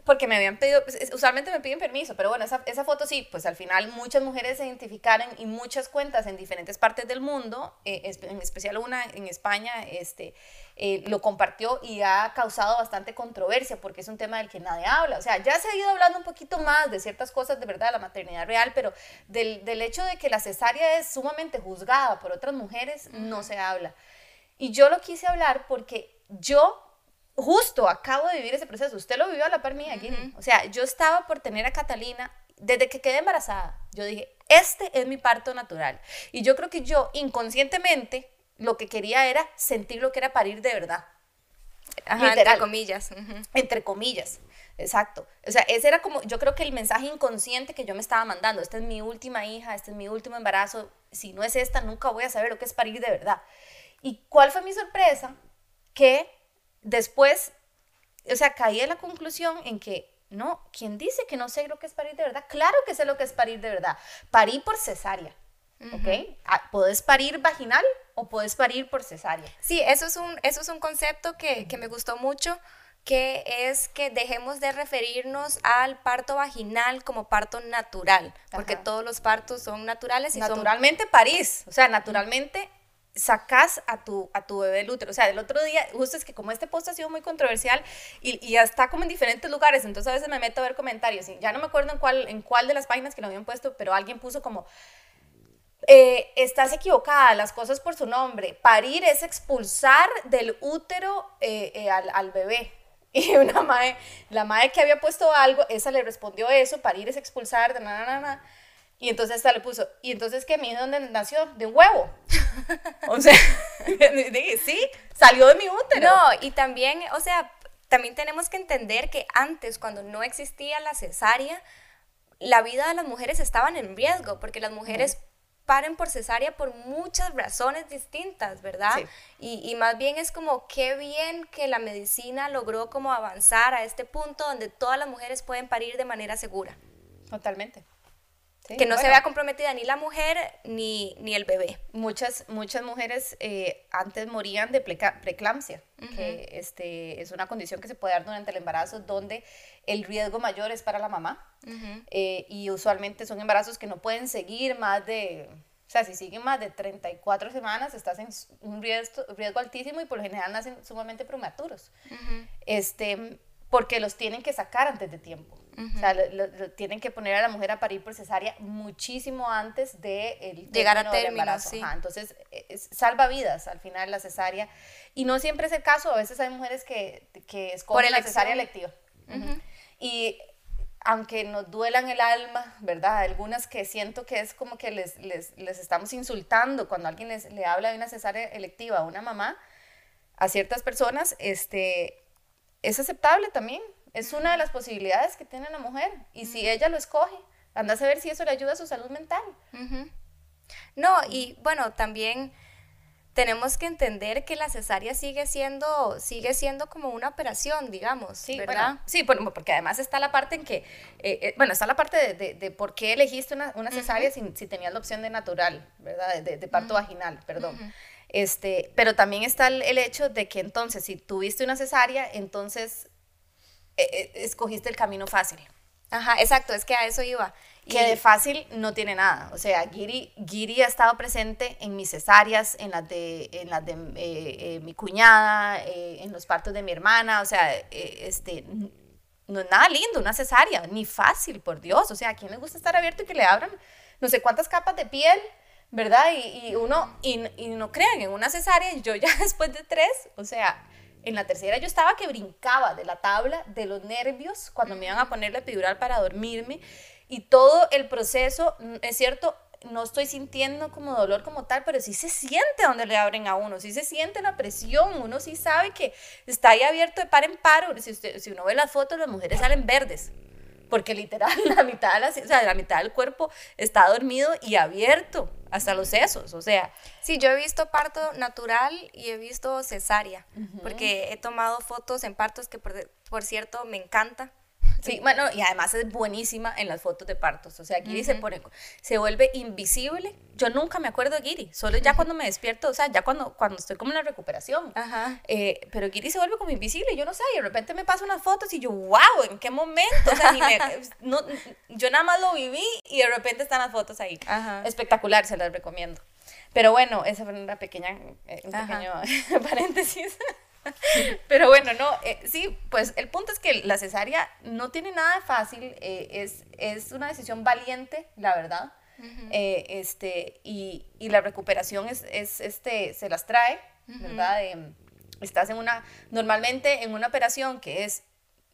Porque me habían pedido, pues, usualmente me piden permiso, pero bueno, esa, esa, foto sí, pues al final muchas mujeres se identificaron y muchas cuentas en diferentes partes del mundo, eh, en especial una en España, este, eh, lo compartió y ha causado bastante controversia porque es un tema del que nadie habla. O sea, ya se ha ido hablando un poquito más de ciertas cosas de verdad de la maternidad real, pero del, del hecho de que la cesárea es sumamente juzgada por otras mujeres, no se habla. Y yo lo quise hablar porque yo justo acabo de vivir ese proceso. Usted lo vivió a la par mía, aquí. O sea, yo estaba por tener a Catalina desde que quedé embarazada. Yo dije, este es mi parto natural. Y yo creo que yo inconscientemente lo que quería era sentir lo que era parir de verdad. entre comillas. Entre comillas. Exacto. O sea, ese era como, yo creo que el mensaje inconsciente que yo me estaba mandando, esta es mi última hija, este es mi último embarazo, si no es esta, nunca voy a saber lo que es parir de verdad. ¿Y cuál fue mi sorpresa? Que después, o sea, caí en la conclusión en que, no, ¿quién dice que no sé lo que es parir de verdad? Claro que sé lo que es parir de verdad. Parí por cesárea, ¿ok? Ah, ¿Puedes parir vaginal o puedes parir por cesárea? Sí, eso es un, eso es un concepto que, que me gustó mucho que es que dejemos de referirnos al parto vaginal como parto natural, porque todos los partos son naturales y naturalmente París, o sea, naturalmente sacas a tu, a tu bebé del útero. O sea, el otro día, justo es que como este post ha sido muy controversial y, y ya está como en diferentes lugares, entonces a veces me meto a ver comentarios y ya no me acuerdo en cuál, en cuál de las páginas que lo habían puesto, pero alguien puso como, eh, estás equivocada, las cosas por su nombre. Parir es expulsar del útero eh, eh, al, al, bebé. Y una madre, la madre que había puesto algo, esa le respondió eso, parir es expulsar, de na, na, na, y entonces esta le puso, ¿y entonces qué? ¿Mi dónde nació? De un huevo. o sea, sí, salió de mi útero. No, y también, o sea, también tenemos que entender que antes, cuando no existía la cesárea, la vida de las mujeres estaban en riesgo, porque las mujeres paren por cesárea por muchas razones distintas, ¿verdad? Sí. Y, y, más bien es como qué bien que la medicina logró como avanzar a este punto donde todas las mujeres pueden parir de manera segura. Totalmente. Sí, que no bueno. se vea comprometida ni la mujer ni, ni el bebé. Muchas, muchas mujeres eh, antes morían de preeclampsia, uh -huh. que este, es una condición que se puede dar durante el embarazo donde el riesgo mayor es para la mamá uh -huh. eh, y usualmente son embarazos que no pueden seguir más de, o sea, si siguen más de 34 semanas estás en un riesgo, riesgo altísimo y por lo general nacen sumamente prematuros, uh -huh. este, porque los tienen que sacar antes de tiempo. Uh -huh. O sea, lo, lo, tienen que poner a la mujer a parir por cesárea muchísimo antes de el llegar a término, sí. Ajá, entonces, es, salva vidas al final la cesárea. Y no siempre es el caso, a veces hay mujeres que, que escogen la cesárea electiva. Uh -huh. Y aunque nos duelan el alma, ¿verdad? Algunas que siento que es como que les, les, les estamos insultando cuando alguien les, le habla de una cesárea electiva a una mamá, a ciertas personas, este, es aceptable también es una de las posibilidades que tiene la mujer. Y si ella lo escoge, anda a saber si eso le ayuda a su salud mental. Uh -huh. No, y bueno, también tenemos que entender que la cesárea sigue siendo, sigue siendo como una operación, digamos, sí, ¿verdad? Bueno, sí, porque además está la parte en que, eh, eh, bueno, está la parte de, de, de, por qué elegiste una, una cesárea uh -huh. si, si, tenías la opción de natural, ¿verdad? De, de parto uh -huh. vaginal, perdón. Este, pero también está el, el hecho de que entonces, si tuviste una cesárea, entonces eh, eh, escogiste el camino fácil. Ajá, exacto, es que a eso iba. Que y... de fácil no tiene nada. O sea, Giri, Giri ha estado presente en mis cesáreas, en las de, en las de eh, eh, mi cuñada, en los partos de mi hermana. O sea, este, no es nada lindo, una cesárea, ni fácil, por Dios. O sea, ¿a quién le gusta estar abierto y que le abran no sé cuántas capas de piel? ¿Verdad? Y, y uno, y, y no crean, en una cesárea, yo ya después de tres, o sea, en la tercera yo estaba que brincaba de la tabla de los nervios cuando me iban a poner la epidural para dormirme y todo el proceso, mm, es cierto, no estoy sintiendo como dolor como tal, pero sí se siente donde le abren a uno, sí se siente la presión, uno sí sabe que está ahí abierto de par en par, si, usted, si uno ve las fotos, las mujeres salen verdes, porque literal la mitad, de la, o sea, la mitad del cuerpo está dormido y abierto, hasta los sesos, o sea. Sí, yo he visto parto natural y he visto cesárea, uh -huh. porque he tomado fotos en partos que, por, por cierto, me encanta. Sí, bueno, y además es buenísima en las fotos de partos. O sea, Giri uh -huh. se pone, se vuelve invisible. Yo nunca me acuerdo de Giri, solo ya uh -huh. cuando me despierto, o sea, ya cuando, cuando estoy como en la recuperación. -huh. eh, pero Giri se vuelve como invisible, yo no sé, y de repente me paso unas fotos y yo, wow, ¿en qué momento? O sea, ni me, no, yo nada más lo viví y de repente están las fotos ahí. Espectacular, se las recomiendo. Pero bueno, esa fue una pequeña, eh, un pequeño paréntesis. Pero bueno, no, eh, sí, pues el punto es que la cesárea no tiene nada de fácil, eh, es, es una decisión valiente, la verdad. Uh -huh. eh, este, y, y, la recuperación es, es, este, se las trae, uh -huh. ¿verdad? estás en una, normalmente en una operación que es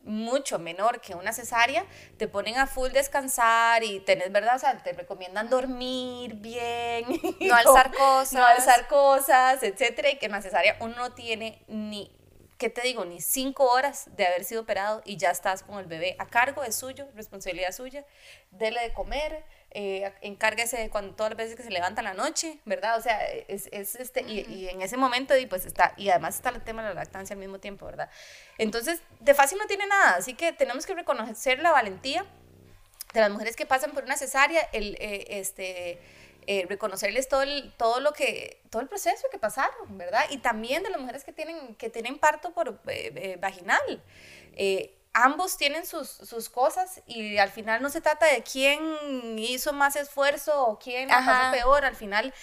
mucho menor que una cesárea, te ponen a full descansar y tenés, ¿verdad? O sea, te recomiendan dormir bien, no alzar cosas, no alzar cosas, etcétera, y que en la cesárea uno no tiene ni, ¿qué te digo? Ni cinco horas de haber sido operado y ya estás con el bebé a cargo, es suyo, responsabilidad suya, dele de comer, eh, encárguese de cuando, todas las veces que se levanta en la noche, ¿verdad? O sea, es, es este, y, y, en ese momento, y pues está, y además está el tema de la lactancia al mismo tiempo, ¿verdad? Entonces, de fácil no tiene nada, así que tenemos que reconocer la valentía de las mujeres que pasan por una cesárea, el, eh, este, eh, reconocerles todo, el, todo lo que, todo el proceso que pasaron, ¿verdad? Y también de las mujeres que tienen, que tienen parto por eh, vaginal. Ambos tienen sus, sus, cosas y al final no se trata de quién hizo más esfuerzo o quién la pasó peor, al final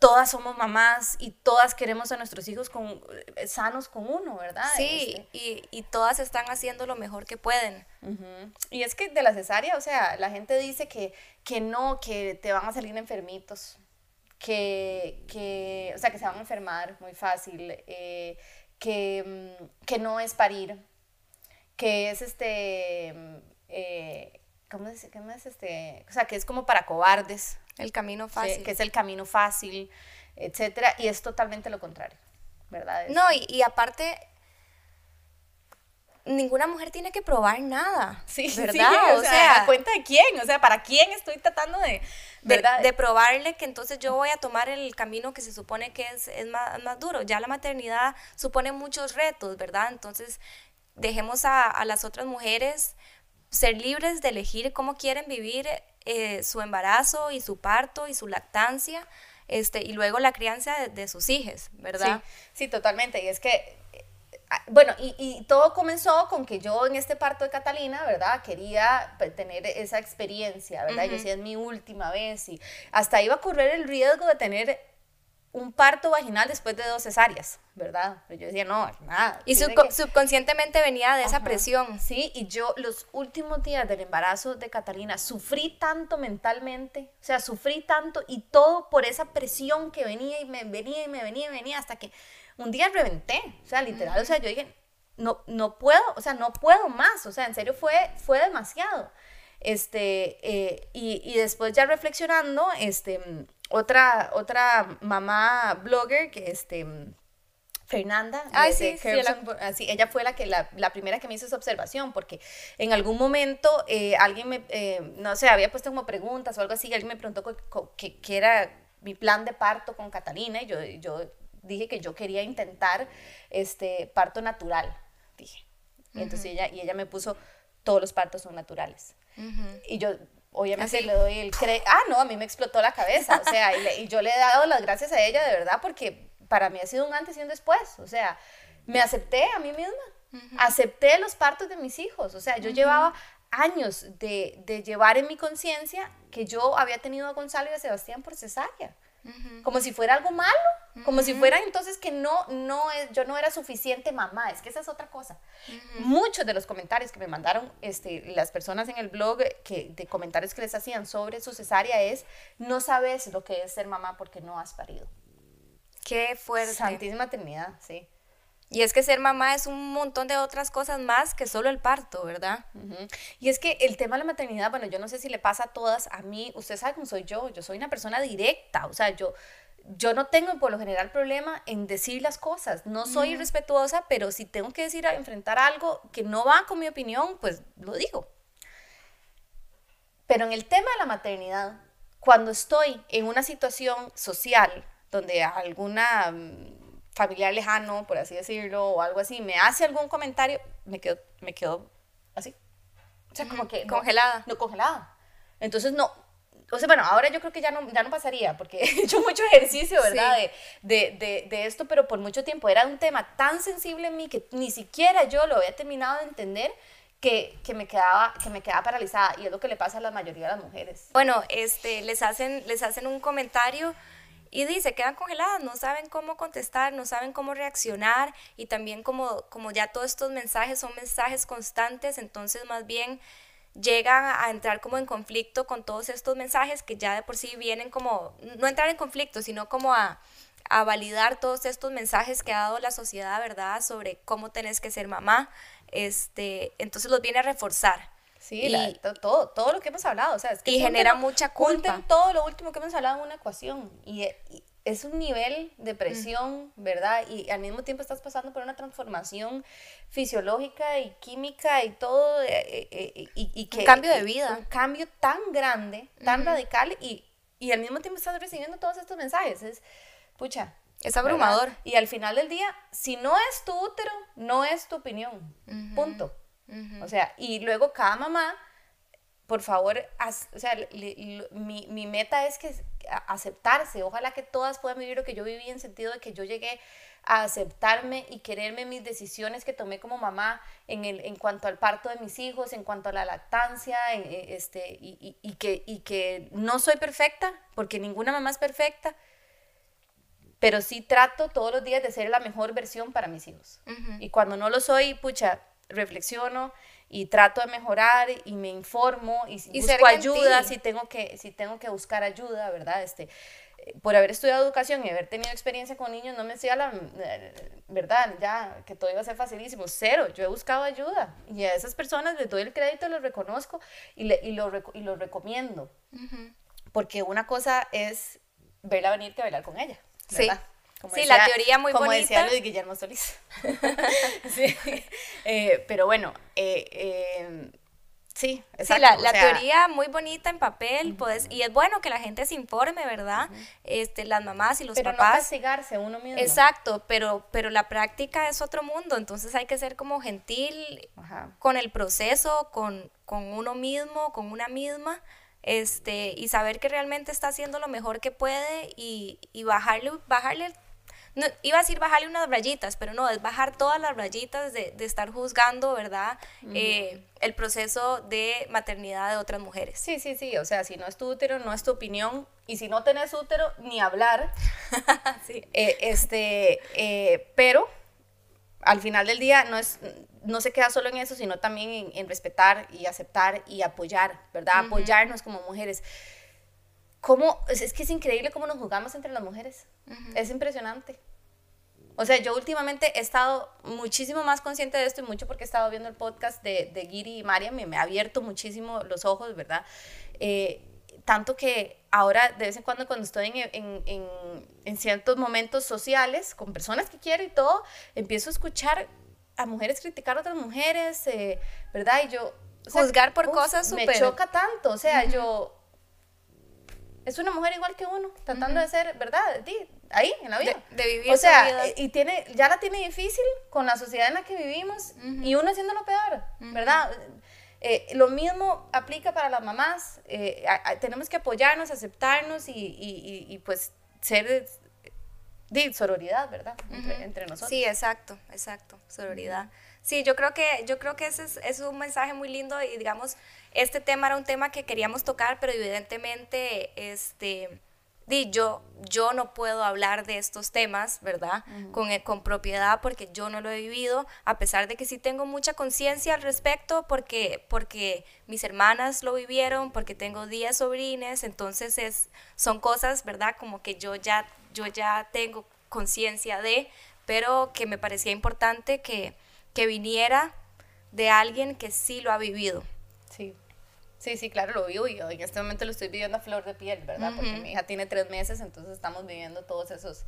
todas somos mamás y todas queremos a nuestros hijos con, eh, sanos con uno, ¿verdad? Sí, este. y, y, todas están haciendo lo mejor que pueden. Y es que de la cesárea, o sea, la gente dice que, que no, que te van a salir enfermitos, que, que o sea, que se van a enfermar muy fácil, eh, que, mm, que no es parir, que es este... Mm, eh, ¿Cómo es, ¿Cómo es este? O sea, que es como para cobardes. El camino fácil. Que, es el camino fácil, etcétera, y es totalmente lo contrario, ¿verdad? No, y, aparte, ninguna mujer tiene que probar nada. Sí, ¿verdad? o, sea, ¿a cuenta de quién? O sea, ¿para quién estoy tratando de, ¿verdad? de, probarle que entonces yo voy a tomar el camino que se supone que es, es más, más, duro? Ya la maternidad supone muchos retos, ¿verdad? Entonces, dejemos a, a las otras mujeres ser libres de elegir cómo quieren vivir eh, su embarazo y su parto y su lactancia, este, y luego la crianza de, sus hijos, ¿verdad? Sí, totalmente. Y es que, eh, ah, bueno, y, todo comenzó con que yo en este parto de Catalina, ¿verdad? Quería tener esa experiencia, ¿verdad? Yo decía, es mi última vez y hasta iba a correr el riesgo de tener un parto vaginal después de dos cesáreas, ¿verdad? Pero yo decía, no, nada. Y subconscientemente venía de esa presión. Sí, y yo los últimos días del embarazo de Catalina sufrí tanto mentalmente, o sea, sufrí tanto y todo por esa presión que venía y me venía y me venía y venía hasta que un día reventé, o sea, literal, o sea, yo dije, no, no puedo, o sea, no puedo más, o sea, en serio fue, fue demasiado. Este, eh, y, y después ya reflexionando, este otra, otra mamá blogger que este Fernanda, Ay, sí, ella fue la que la, primera que me hizo esa observación, porque en algún momento eh, alguien me, eh, no sé, había puesto como preguntas o algo así, alguien me preguntó qué era mi plan de parto con Catalina, y yo, yo dije que yo quería intentar este parto natural, dije. Y entonces ella, y ella me puso, todos los partos son naturales. Y yo obviamente le doy el crédito. Ah, no, a mí me explotó la cabeza, o sea, y, yo le he dado las gracias a ella de verdad porque para mí ha sido un antes y un después, o sea, me acepté a mí misma, acepté los partos de mis hijos, o sea, yo llevaba años de, de llevar en mi conciencia que yo había tenido a Gonzalo y a Sebastián por cesárea como si fuera algo malo, como si fuera entonces que no, no es, yo no era suficiente mamá, es que esa es otra cosa. Muchos de los comentarios que me mandaron este, las personas en el blog, que, de comentarios que les hacían sobre su cesárea es, no sabes lo que es ser mamá porque no has parido. Qué fuerte. Santísima Trinidad, sí. Y es que ser mamá es un montón de otras cosas más que solo el parto, ¿verdad? Y es que el tema de la maternidad, bueno, yo no sé si le pasa a todas, a mí, usted sabe cómo soy yo, yo soy una persona directa, o sea, yo, yo no tengo por lo general problema en decir las cosas, no soy irrespetuosa, pero si tengo que decir, enfrentar algo que no va con mi opinión, pues lo digo. Pero en el tema de la maternidad, cuando estoy en una situación social donde alguna mm, familiar lejano, por así decirlo, o algo así, me hace algún comentario, me quedo, me quedo así. O sea, como que... Congelada. No, congelada. Entonces, no, o sea, bueno, ahora yo creo que ya no, ya no pasaría, porque he hecho mucho ejercicio, ¿verdad? De, de, de, esto, pero por mucho tiempo era un tema tan sensible en mí que ni siquiera yo lo había terminado de entender. Que, que, me quedaba, que me quedaba paralizada y es lo que le pasa a la mayoría de las mujeres. Bueno, este, les, hacen, les hacen un comentario y dice, quedan congeladas, no saben cómo contestar, no saben cómo reaccionar y también como, como ya todos estos mensajes son mensajes constantes, entonces más bien llegan a entrar como en conflicto con todos estos mensajes que ya de por sí vienen como, no entrar en conflicto, sino como a, a validar todos estos mensajes que ha dado la sociedad, ¿verdad? Sobre cómo tenés que ser mamá, este, entonces los viene a reforzar. Sí, todo, todo lo que hemos hablado, o sea, es que y genera mucha culpa. todo lo último que hemos hablado en una ecuación y, es un nivel de presión, ¿verdad? Y al mismo tiempo estás pasando por una transformación fisiológica y química y todo, eh, eh, eh, y, que... Un cambio de vida. Un cambio tan grande, tan radical, y, y al mismo tiempo estás recibiendo todos estos mensajes. Es, pucha. Es abrumador. Y al final del día, si no es tu útero, no es tu opinión. Punto. O sea, y luego cada mamá, por favor, o sea, mi, mi, meta es que aceptarse. Ojalá que todas puedan vivir lo que yo viví en sentido de que yo llegué a aceptarme y quererme mis decisiones que tomé como mamá en, el, en cuanto al parto de mis hijos, en cuanto a la lactancia, e, este, y, y, que, y que no soy perfecta, porque ninguna mamá es perfecta, pero sí trato todos los días de ser la mejor versión para mis hijos. Y cuando no lo soy, pucha, reflexiono y trato de mejorar y me informo y, y busco ayuda si tengo que si tengo que buscar ayuda, ¿verdad? Este por haber estudiado educación y haber tenido experiencia con niños, no me decía la verdad, ya, que todo iba a ser facilísimo. Cero, yo he buscado ayuda y a esas personas les doy el crédito, los reconozco y, le, y, lo, y lo recomiendo. Porque una cosa es verla venir que bailar con ella. ¿verdad? Sí. Sí, la teoría muy como bonita. decía Luis Guillermo Solís. sí. Eh, pero bueno, eh, eh, Sí, exacto. Sí, la, teoría muy bonita en papel, pues, y es bueno que la gente se informe, ¿verdad? este, las mamás y los pero papás. Pero no castigarse uno mismo. Exacto, pero, pero la práctica es otro mundo, entonces hay que ser como gentil con el proceso, con, con uno mismo, con una misma, este, y saber que realmente está haciendo lo mejor que puede y, y bajarle, bajarle no, iba a decir bajarle unas rayitas, pero no, es bajar todas las rayitas de, de estar juzgando, ¿verdad? Eh, el proceso de maternidad de otras mujeres. Sí, sí, sí, o sea, si no es tu útero, no es tu opinión, y si no tenés útero, ni hablar. sí. Eh, este, eh, pero al final del día no, es, no se queda solo en eso, sino también en, respetar y aceptar y apoyar, ¿verdad? Apoyarnos como mujeres. ¿Cómo? Es, que es increíble cómo nos jugamos entre las mujeres. Es impresionante. O sea, yo últimamente he estado muchísimo más consciente de esto y mucho porque he estado viendo el podcast de, de Giri y Mariam y me ha abierto muchísimo los ojos, ¿verdad? Eh, tanto que ahora, de vez en cuando, cuando estoy en, en, en, ciertos momentos sociales, con personas que quiero y todo, empiezo a escuchar a mujeres criticar a otras mujeres, eh, ¿verdad? Y yo... Juzgar por cosas súper... Me choca tanto, o sea, yo es una mujer igual que uno, tratando de ser, ¿verdad? ahí, en la vida. De, vivir O sea, y tiene, ya la tiene difícil con la sociedad en la que vivimos y uno haciendo lo peor, ¿verdad? Eh, lo mismo aplica para las mamás. Eh, tenemos que apoyarnos, aceptarnos y, y, y, pues ser de sororidad, ¿verdad? Entre, entre, nosotros. Sí, exacto, exacto, sororidad. Sí, yo creo que, yo creo que ese es, es, un mensaje muy lindo y digamos, este tema era un tema que queríamos tocar, pero evidentemente, este, di, yo, yo no puedo hablar de estos temas, ¿verdad? con, eh, con propiedad porque yo no lo he vivido, a pesar de que sí tengo mucha conciencia al respecto porque, porque mis hermanas lo vivieron, porque tengo 10 sobrines, entonces es, son cosas, ¿verdad? Como que yo ya, yo ya tengo conciencia de, pero que me parecía importante que que viniera de alguien que sí lo ha vivido. Sí. Sí, sí, claro, lo vivo y en este momento lo estoy viviendo a flor de piel, ¿verdad? Porque mi hija tiene tres meses, entonces estamos viviendo todos esos,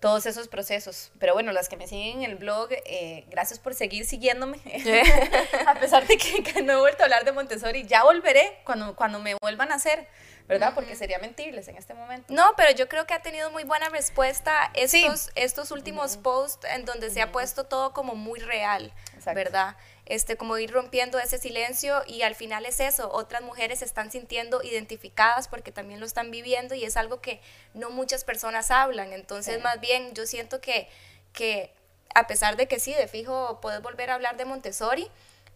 todos esos procesos. Pero bueno, las que me siguen en el blog, eh, gracias por seguir siguiéndome. a pesar de que, que, no he vuelto a hablar de Montessori, ya volveré cuando, cuando me vuelvan a hacer. ¿verdad? Porque sería mentirles en este momento. No, pero yo creo que ha tenido muy buena respuesta estos, estos últimos posts en donde se ha puesto todo como muy real, ¿verdad? Este, como ir rompiendo ese silencio y al final es eso, otras mujeres se están sintiendo identificadas porque también lo están viviendo y es algo que no muchas personas hablan, entonces más bien yo siento que, que a pesar de que sí, de fijo puedes volver a hablar de Montessori,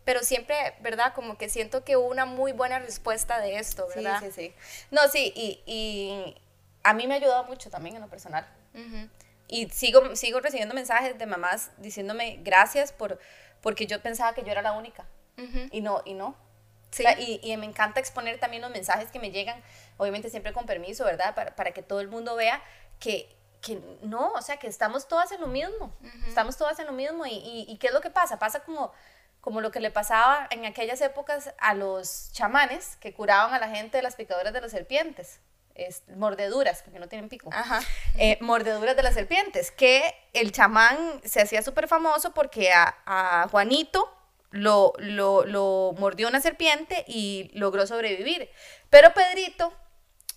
pero siempre, ¿verdad? Como que siento que hubo una muy buena respuesta de esto, ¿verdad? Sí, sí, sí. No, sí, y, y a mí me ha ayudado mucho también en lo personal. Y sigo, sigo recibiendo mensajes de mamás diciéndome gracias por, porque yo pensaba que yo era la única. Y no, y no. Sí. y, y, me encanta exponer también los mensajes que me llegan, obviamente siempre con permiso, ¿verdad? Para, para que todo el mundo vea que, que no, o sea, que estamos todas en lo mismo. Estamos todas en lo mismo. Y, y, y, qué es lo que pasa? Pasa como como lo que le pasaba en aquellas épocas a los chamanes que curaban a la gente de las picaduras de las serpientes. Es, mordeduras, porque no tienen pico. Eh, mordeduras de las serpientes, que el chamán se hacía súper famoso porque a, Juanito lo, lo, lo, mordió una serpiente y logró sobrevivir. Pero Pedrito,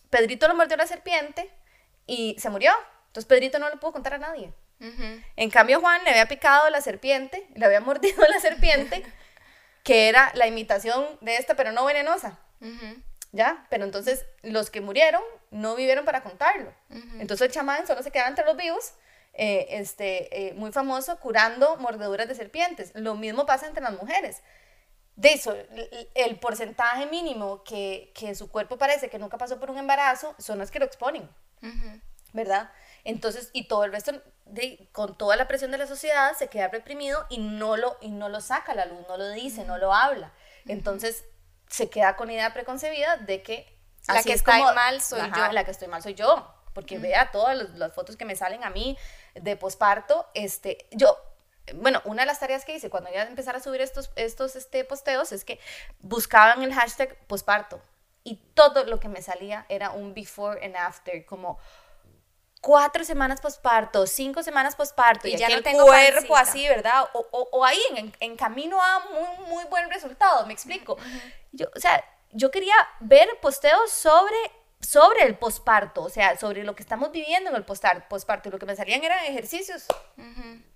Pedrito lo mordió la serpiente y se murió. Entonces Pedrito no le pudo contar a nadie. En cambio, Juan le había picado la serpiente, le había mordido la serpiente, que era la imitación de esta, pero no venenosa. ¿Ya? Pero entonces los que murieron no vivieron para contarlo. Entonces el chamán solo se queda entre los vivos, eh, este, eh, muy famoso, curando mordeduras de serpientes. Lo mismo pasa entre las mujeres. De eso, el porcentaje mínimo que, que su cuerpo parece que nunca pasó por un embarazo son las que lo exponen. ¿Verdad? Entonces, y todo el resto, de, con toda la presión de la sociedad, se queda reprimido y no lo, y no lo saca a la luz, no lo dice, no lo habla. Entonces, se queda con idea preconcebida de que la que está mal soy yo. La que estoy mal soy yo. Porque vea todas las fotos que me salen a mí de posparto. Este, yo, bueno, una de las tareas que hice cuando iba a empezar a subir estos, estos este, posteos es que buscaban el hashtag posparto. Y todo lo que me salía era un before and after, como cuatro semanas posparto, cinco semanas posparto, y, ya no tengo cuerpo así, ¿verdad? O, o, o ahí en, en, camino a muy, muy buen resultado, me explico. Yo, o sea, yo quería ver posteos sobre sobre el posparto, o sea, sobre lo que estamos viviendo en el posparto, y lo que me salían eran ejercicios,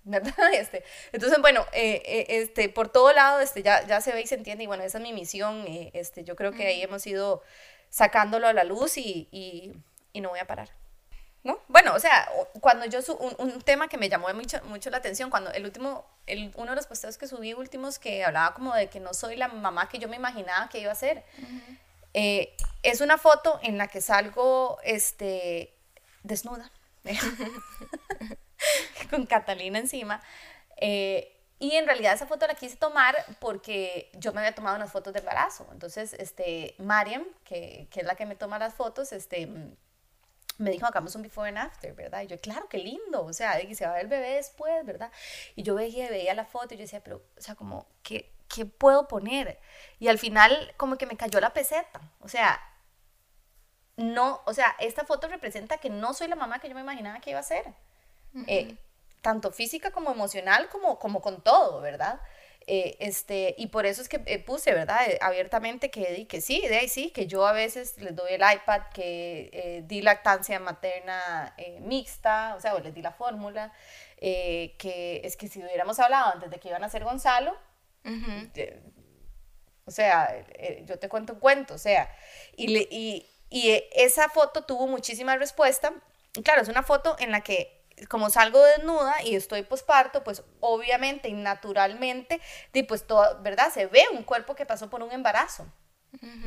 ¿verdad? Este, entonces, bueno, eh, eh, este, por todo lado, este, ya, ya se ve y se entiende, y bueno, esa es mi misión, eh, este, yo creo que ahí hemos ido sacándolo a la luz y, y, y no voy a parar. ¿No? Bueno, o sea, cuando yo un, un, tema que me llamó mucho, mucho la atención, cuando el último, el, uno de los posteos que subí últimos que hablaba como de que no soy la mamá que yo me imaginaba que iba a ser, eh, es una foto en la que salgo, este, desnuda, con Catalina encima, eh, y en realidad esa foto la quise tomar porque yo me había tomado unas fotos de embarazo. Entonces, este, Mariam, que, que es la que me toma las fotos, este, me dijo, hagamos un before and after, ¿verdad? Y yo, claro, qué lindo, o sea, y se va a ver el bebé después, ¿verdad? Y yo veía, veía la foto y yo decía, pero, o sea, como, ¿qué, ¿qué puedo poner? Y al final, como que me cayó la peseta, o sea, no, o sea, esta foto representa que no soy la mamá que yo me imaginaba que iba a ser, eh, tanto física como emocional, como, como con todo, ¿verdad? Eh, este, y por eso es que eh, puse, ¿verdad? Eh, abiertamente que, que sí, de ahí sí, que yo a veces les doy el iPad, que di lactancia materna mixta, o sea, o les di la fórmula, que es que si hubiéramos hablado antes de que iban a ser Gonzalo, o sea, yo te cuento un cuento, o sea, y, y, y esa foto tuvo muchísima respuesta. Claro, es una foto en la que como salgo desnuda y estoy posparto, pues obviamente y naturalmente, pues todo, ¿verdad? Se ve un cuerpo que pasó por un embarazo,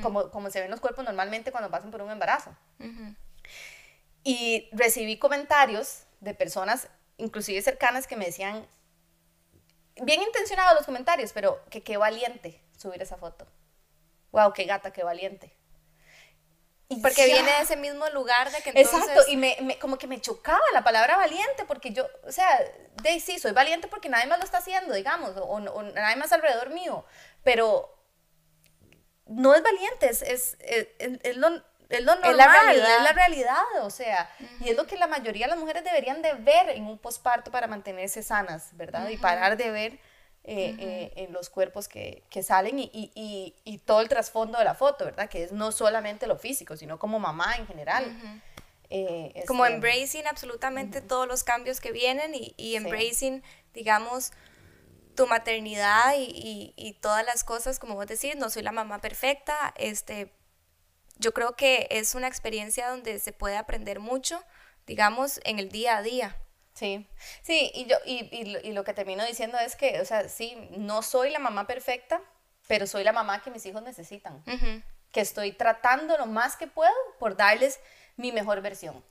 como, como se ven los cuerpos normalmente cuando pasan por un embarazo. Y recibí comentarios de personas, inclusive cercanas, que me decían, bien intencionados los comentarios, pero que qué valiente subir esa foto. Wow, qué gata, qué valiente. Porque viene de ese mismo lugar de que entonces... Exacto, y me, como que me chocaba la palabra valiente, porque yo, o sea, de sí, soy valiente porque nadie más lo está haciendo, digamos, o, nadie más alrededor mío, pero no es valiente, es, es, es, lo, es lo normal, es la, realidad. es la realidad, o sea, y es lo que la mayoría de las mujeres deberían de ver en un posparto para mantenerse sanas, ¿verdad? Y parar de ver eh, eh, en los cuerpos que, que salen y, y, y, todo el trasfondo de la foto, ¿verdad? Que es no solamente lo físico, sino como mamá en general. Eh, como este, embracing absolutamente todos los cambios que vienen y, y embracing, digamos, tu maternidad y, y, todas las cosas, como vos decís, no soy la mamá perfecta, este, yo creo que es una experiencia donde se puede aprender mucho, digamos, en el día a día. Sí, sí, y, yo, y, y, lo que termino diciendo es que, o sea, sí, no soy la mamá perfecta, pero soy la mamá que mis hijos necesitan. Que estoy tratando lo más que puedo por darles mi mejor versión,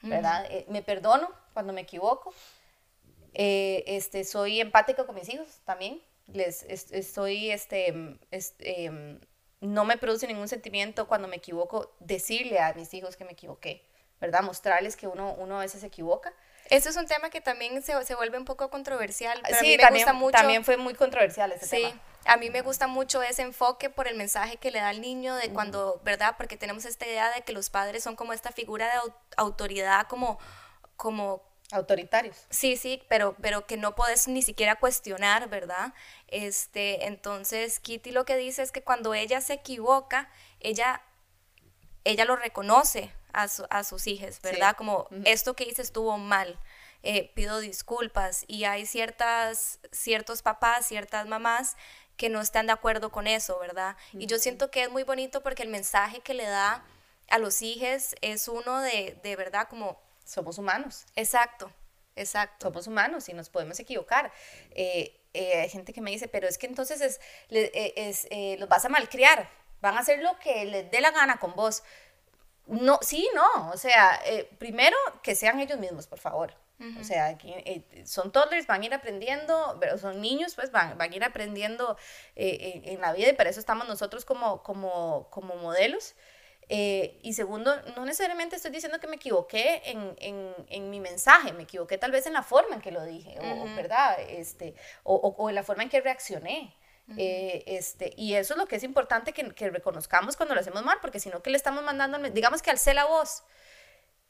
¿verdad? Eh, me perdono cuando me equivoco. Eh, este, soy empática con mis hijos también. Les estoy, este, em, no me produce ningún sentimiento cuando me equivoco decirle a mis hijos que me equivoqué, ¿verdad? Mostrarles que uno, uno a veces se equivoca eso es un tema que también se, se vuelve un poco controversial. Pero sí, a mí me también, gusta mucho. También fue muy controversial ese sí, A mí me gusta mucho ese enfoque por el mensaje que le da al niño de cuando, ¿verdad? Porque tenemos esta idea de que los padres son como esta figura de autoridad, como, como autoritarios. Sí, sí, pero, pero que no puedes ni siquiera cuestionar, ¿verdad? Este, entonces, Kitty lo que dice es que cuando ella se equivoca, ella, ella lo reconoce, a, sus hijas, ¿verdad? Como esto que hice estuvo mal. Eh, pido disculpas y hay ciertas, ciertos papás, ciertas mamás que no están de acuerdo con eso, ¿verdad? Y yo siento que es muy bonito porque el mensaje que le da a los hijos es uno de, de verdad como... Somos humanos. Exacto, exacto. Somos humanos y nos podemos equivocar. Eh, eh, hay gente que me dice, pero es que entonces es, es los vas a malcriar, van a hacer lo que les dé la gana con vos no, sí, no, o sea, eh, primero que sean ellos mismos, por favor. O sea, aquí, eh, son toddlers, van a ir aprendiendo, pero son niños, pues van, van a ir aprendiendo eh, en, la vida y para eso estamos nosotros como, como, como modelos. y segundo, no necesariamente estoy diciendo que me equivoqué en, en, en, mi mensaje, me equivoqué tal vez en la forma en que lo dije, o, ¿verdad? Este, o, o, en la forma en que reaccioné. Eh, este, y eso es lo que es importante que, que, reconozcamos cuando lo hacemos mal, porque si no, que le estamos mandando, digamos que alce la voz,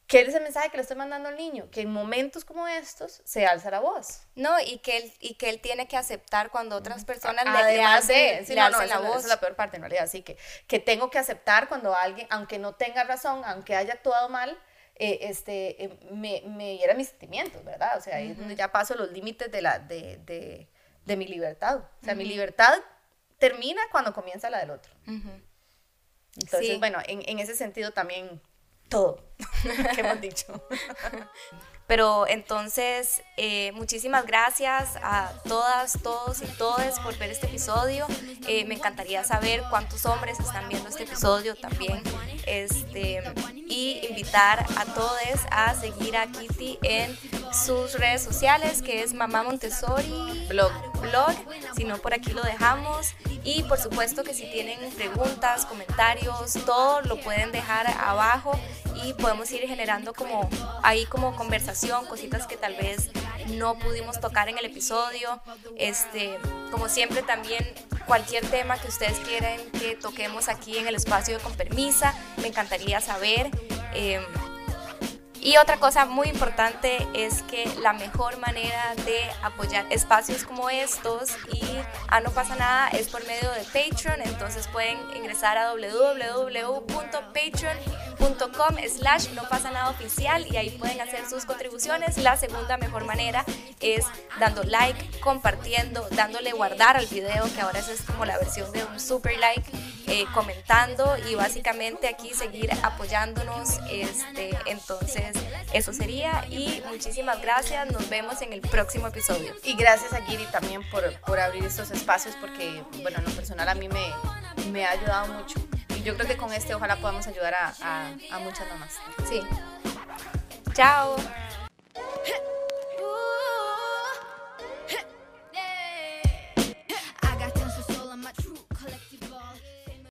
¿qué es el mensaje que le estoy mandando al niño? Que en momentos como estos se alza la voz. No, y que él, y que él tiene que aceptar cuando otras personas le, le, hacen, sí, no, no, la voz. Esa es la peor parte en realidad, así que, que tengo que aceptar cuando alguien, aunque no tenga razón, aunque haya actuado mal, eh, este, eh, me, me hiera mis sentimientos, ¿verdad? O sea, ahí es donde ya paso los límites de la, de, de de mi libertad. O sea, mi libertad termina cuando comienza la del otro. Entonces, bueno, en, en, ese sentido también todo que hemos dicho. Pero entonces, eh, muchísimas gracias a todas, todos y todes por ver este episodio. Eh, me encantaría saber cuántos hombres están viendo este episodio también. Este, y invitar a todos a seguir a Kitty en sus redes sociales, que es Mamá Montessori blog. blog. Si no, por aquí lo dejamos. Y por supuesto que si tienen preguntas, comentarios, todo lo pueden dejar abajo y podemos ir generando como ahí como conversación, cositas que tal vez no pudimos tocar en el episodio. Este, como siempre también cualquier tema que ustedes quieran que toquemos aquí en el espacio de Con Permisa, me encantaría saber. Em, y otra cosa muy importante es que la mejor manera de apoyar espacios como estos y a No pasa nada es por medio de Patreon, entonces pueden ingresar a www.patreon.com slash no pasa nada oficial y ahí pueden hacer sus contribuciones. La segunda mejor manera es dando like, compartiendo, dándole guardar al video, que ahora es como la versión de un super like, eh, comentando y básicamente aquí seguir apoyándonos. Este, entonces eso sería y muchísimas gracias. Nos vemos en el próximo episodio. Y gracias a Kiri también por, por abrir estos espacios porque, bueno, en lo personal a mí me, me ha ayudado mucho. Y yo creo que con este ojalá podamos ayudar a, a, a muchas mamás. Sí. Chao.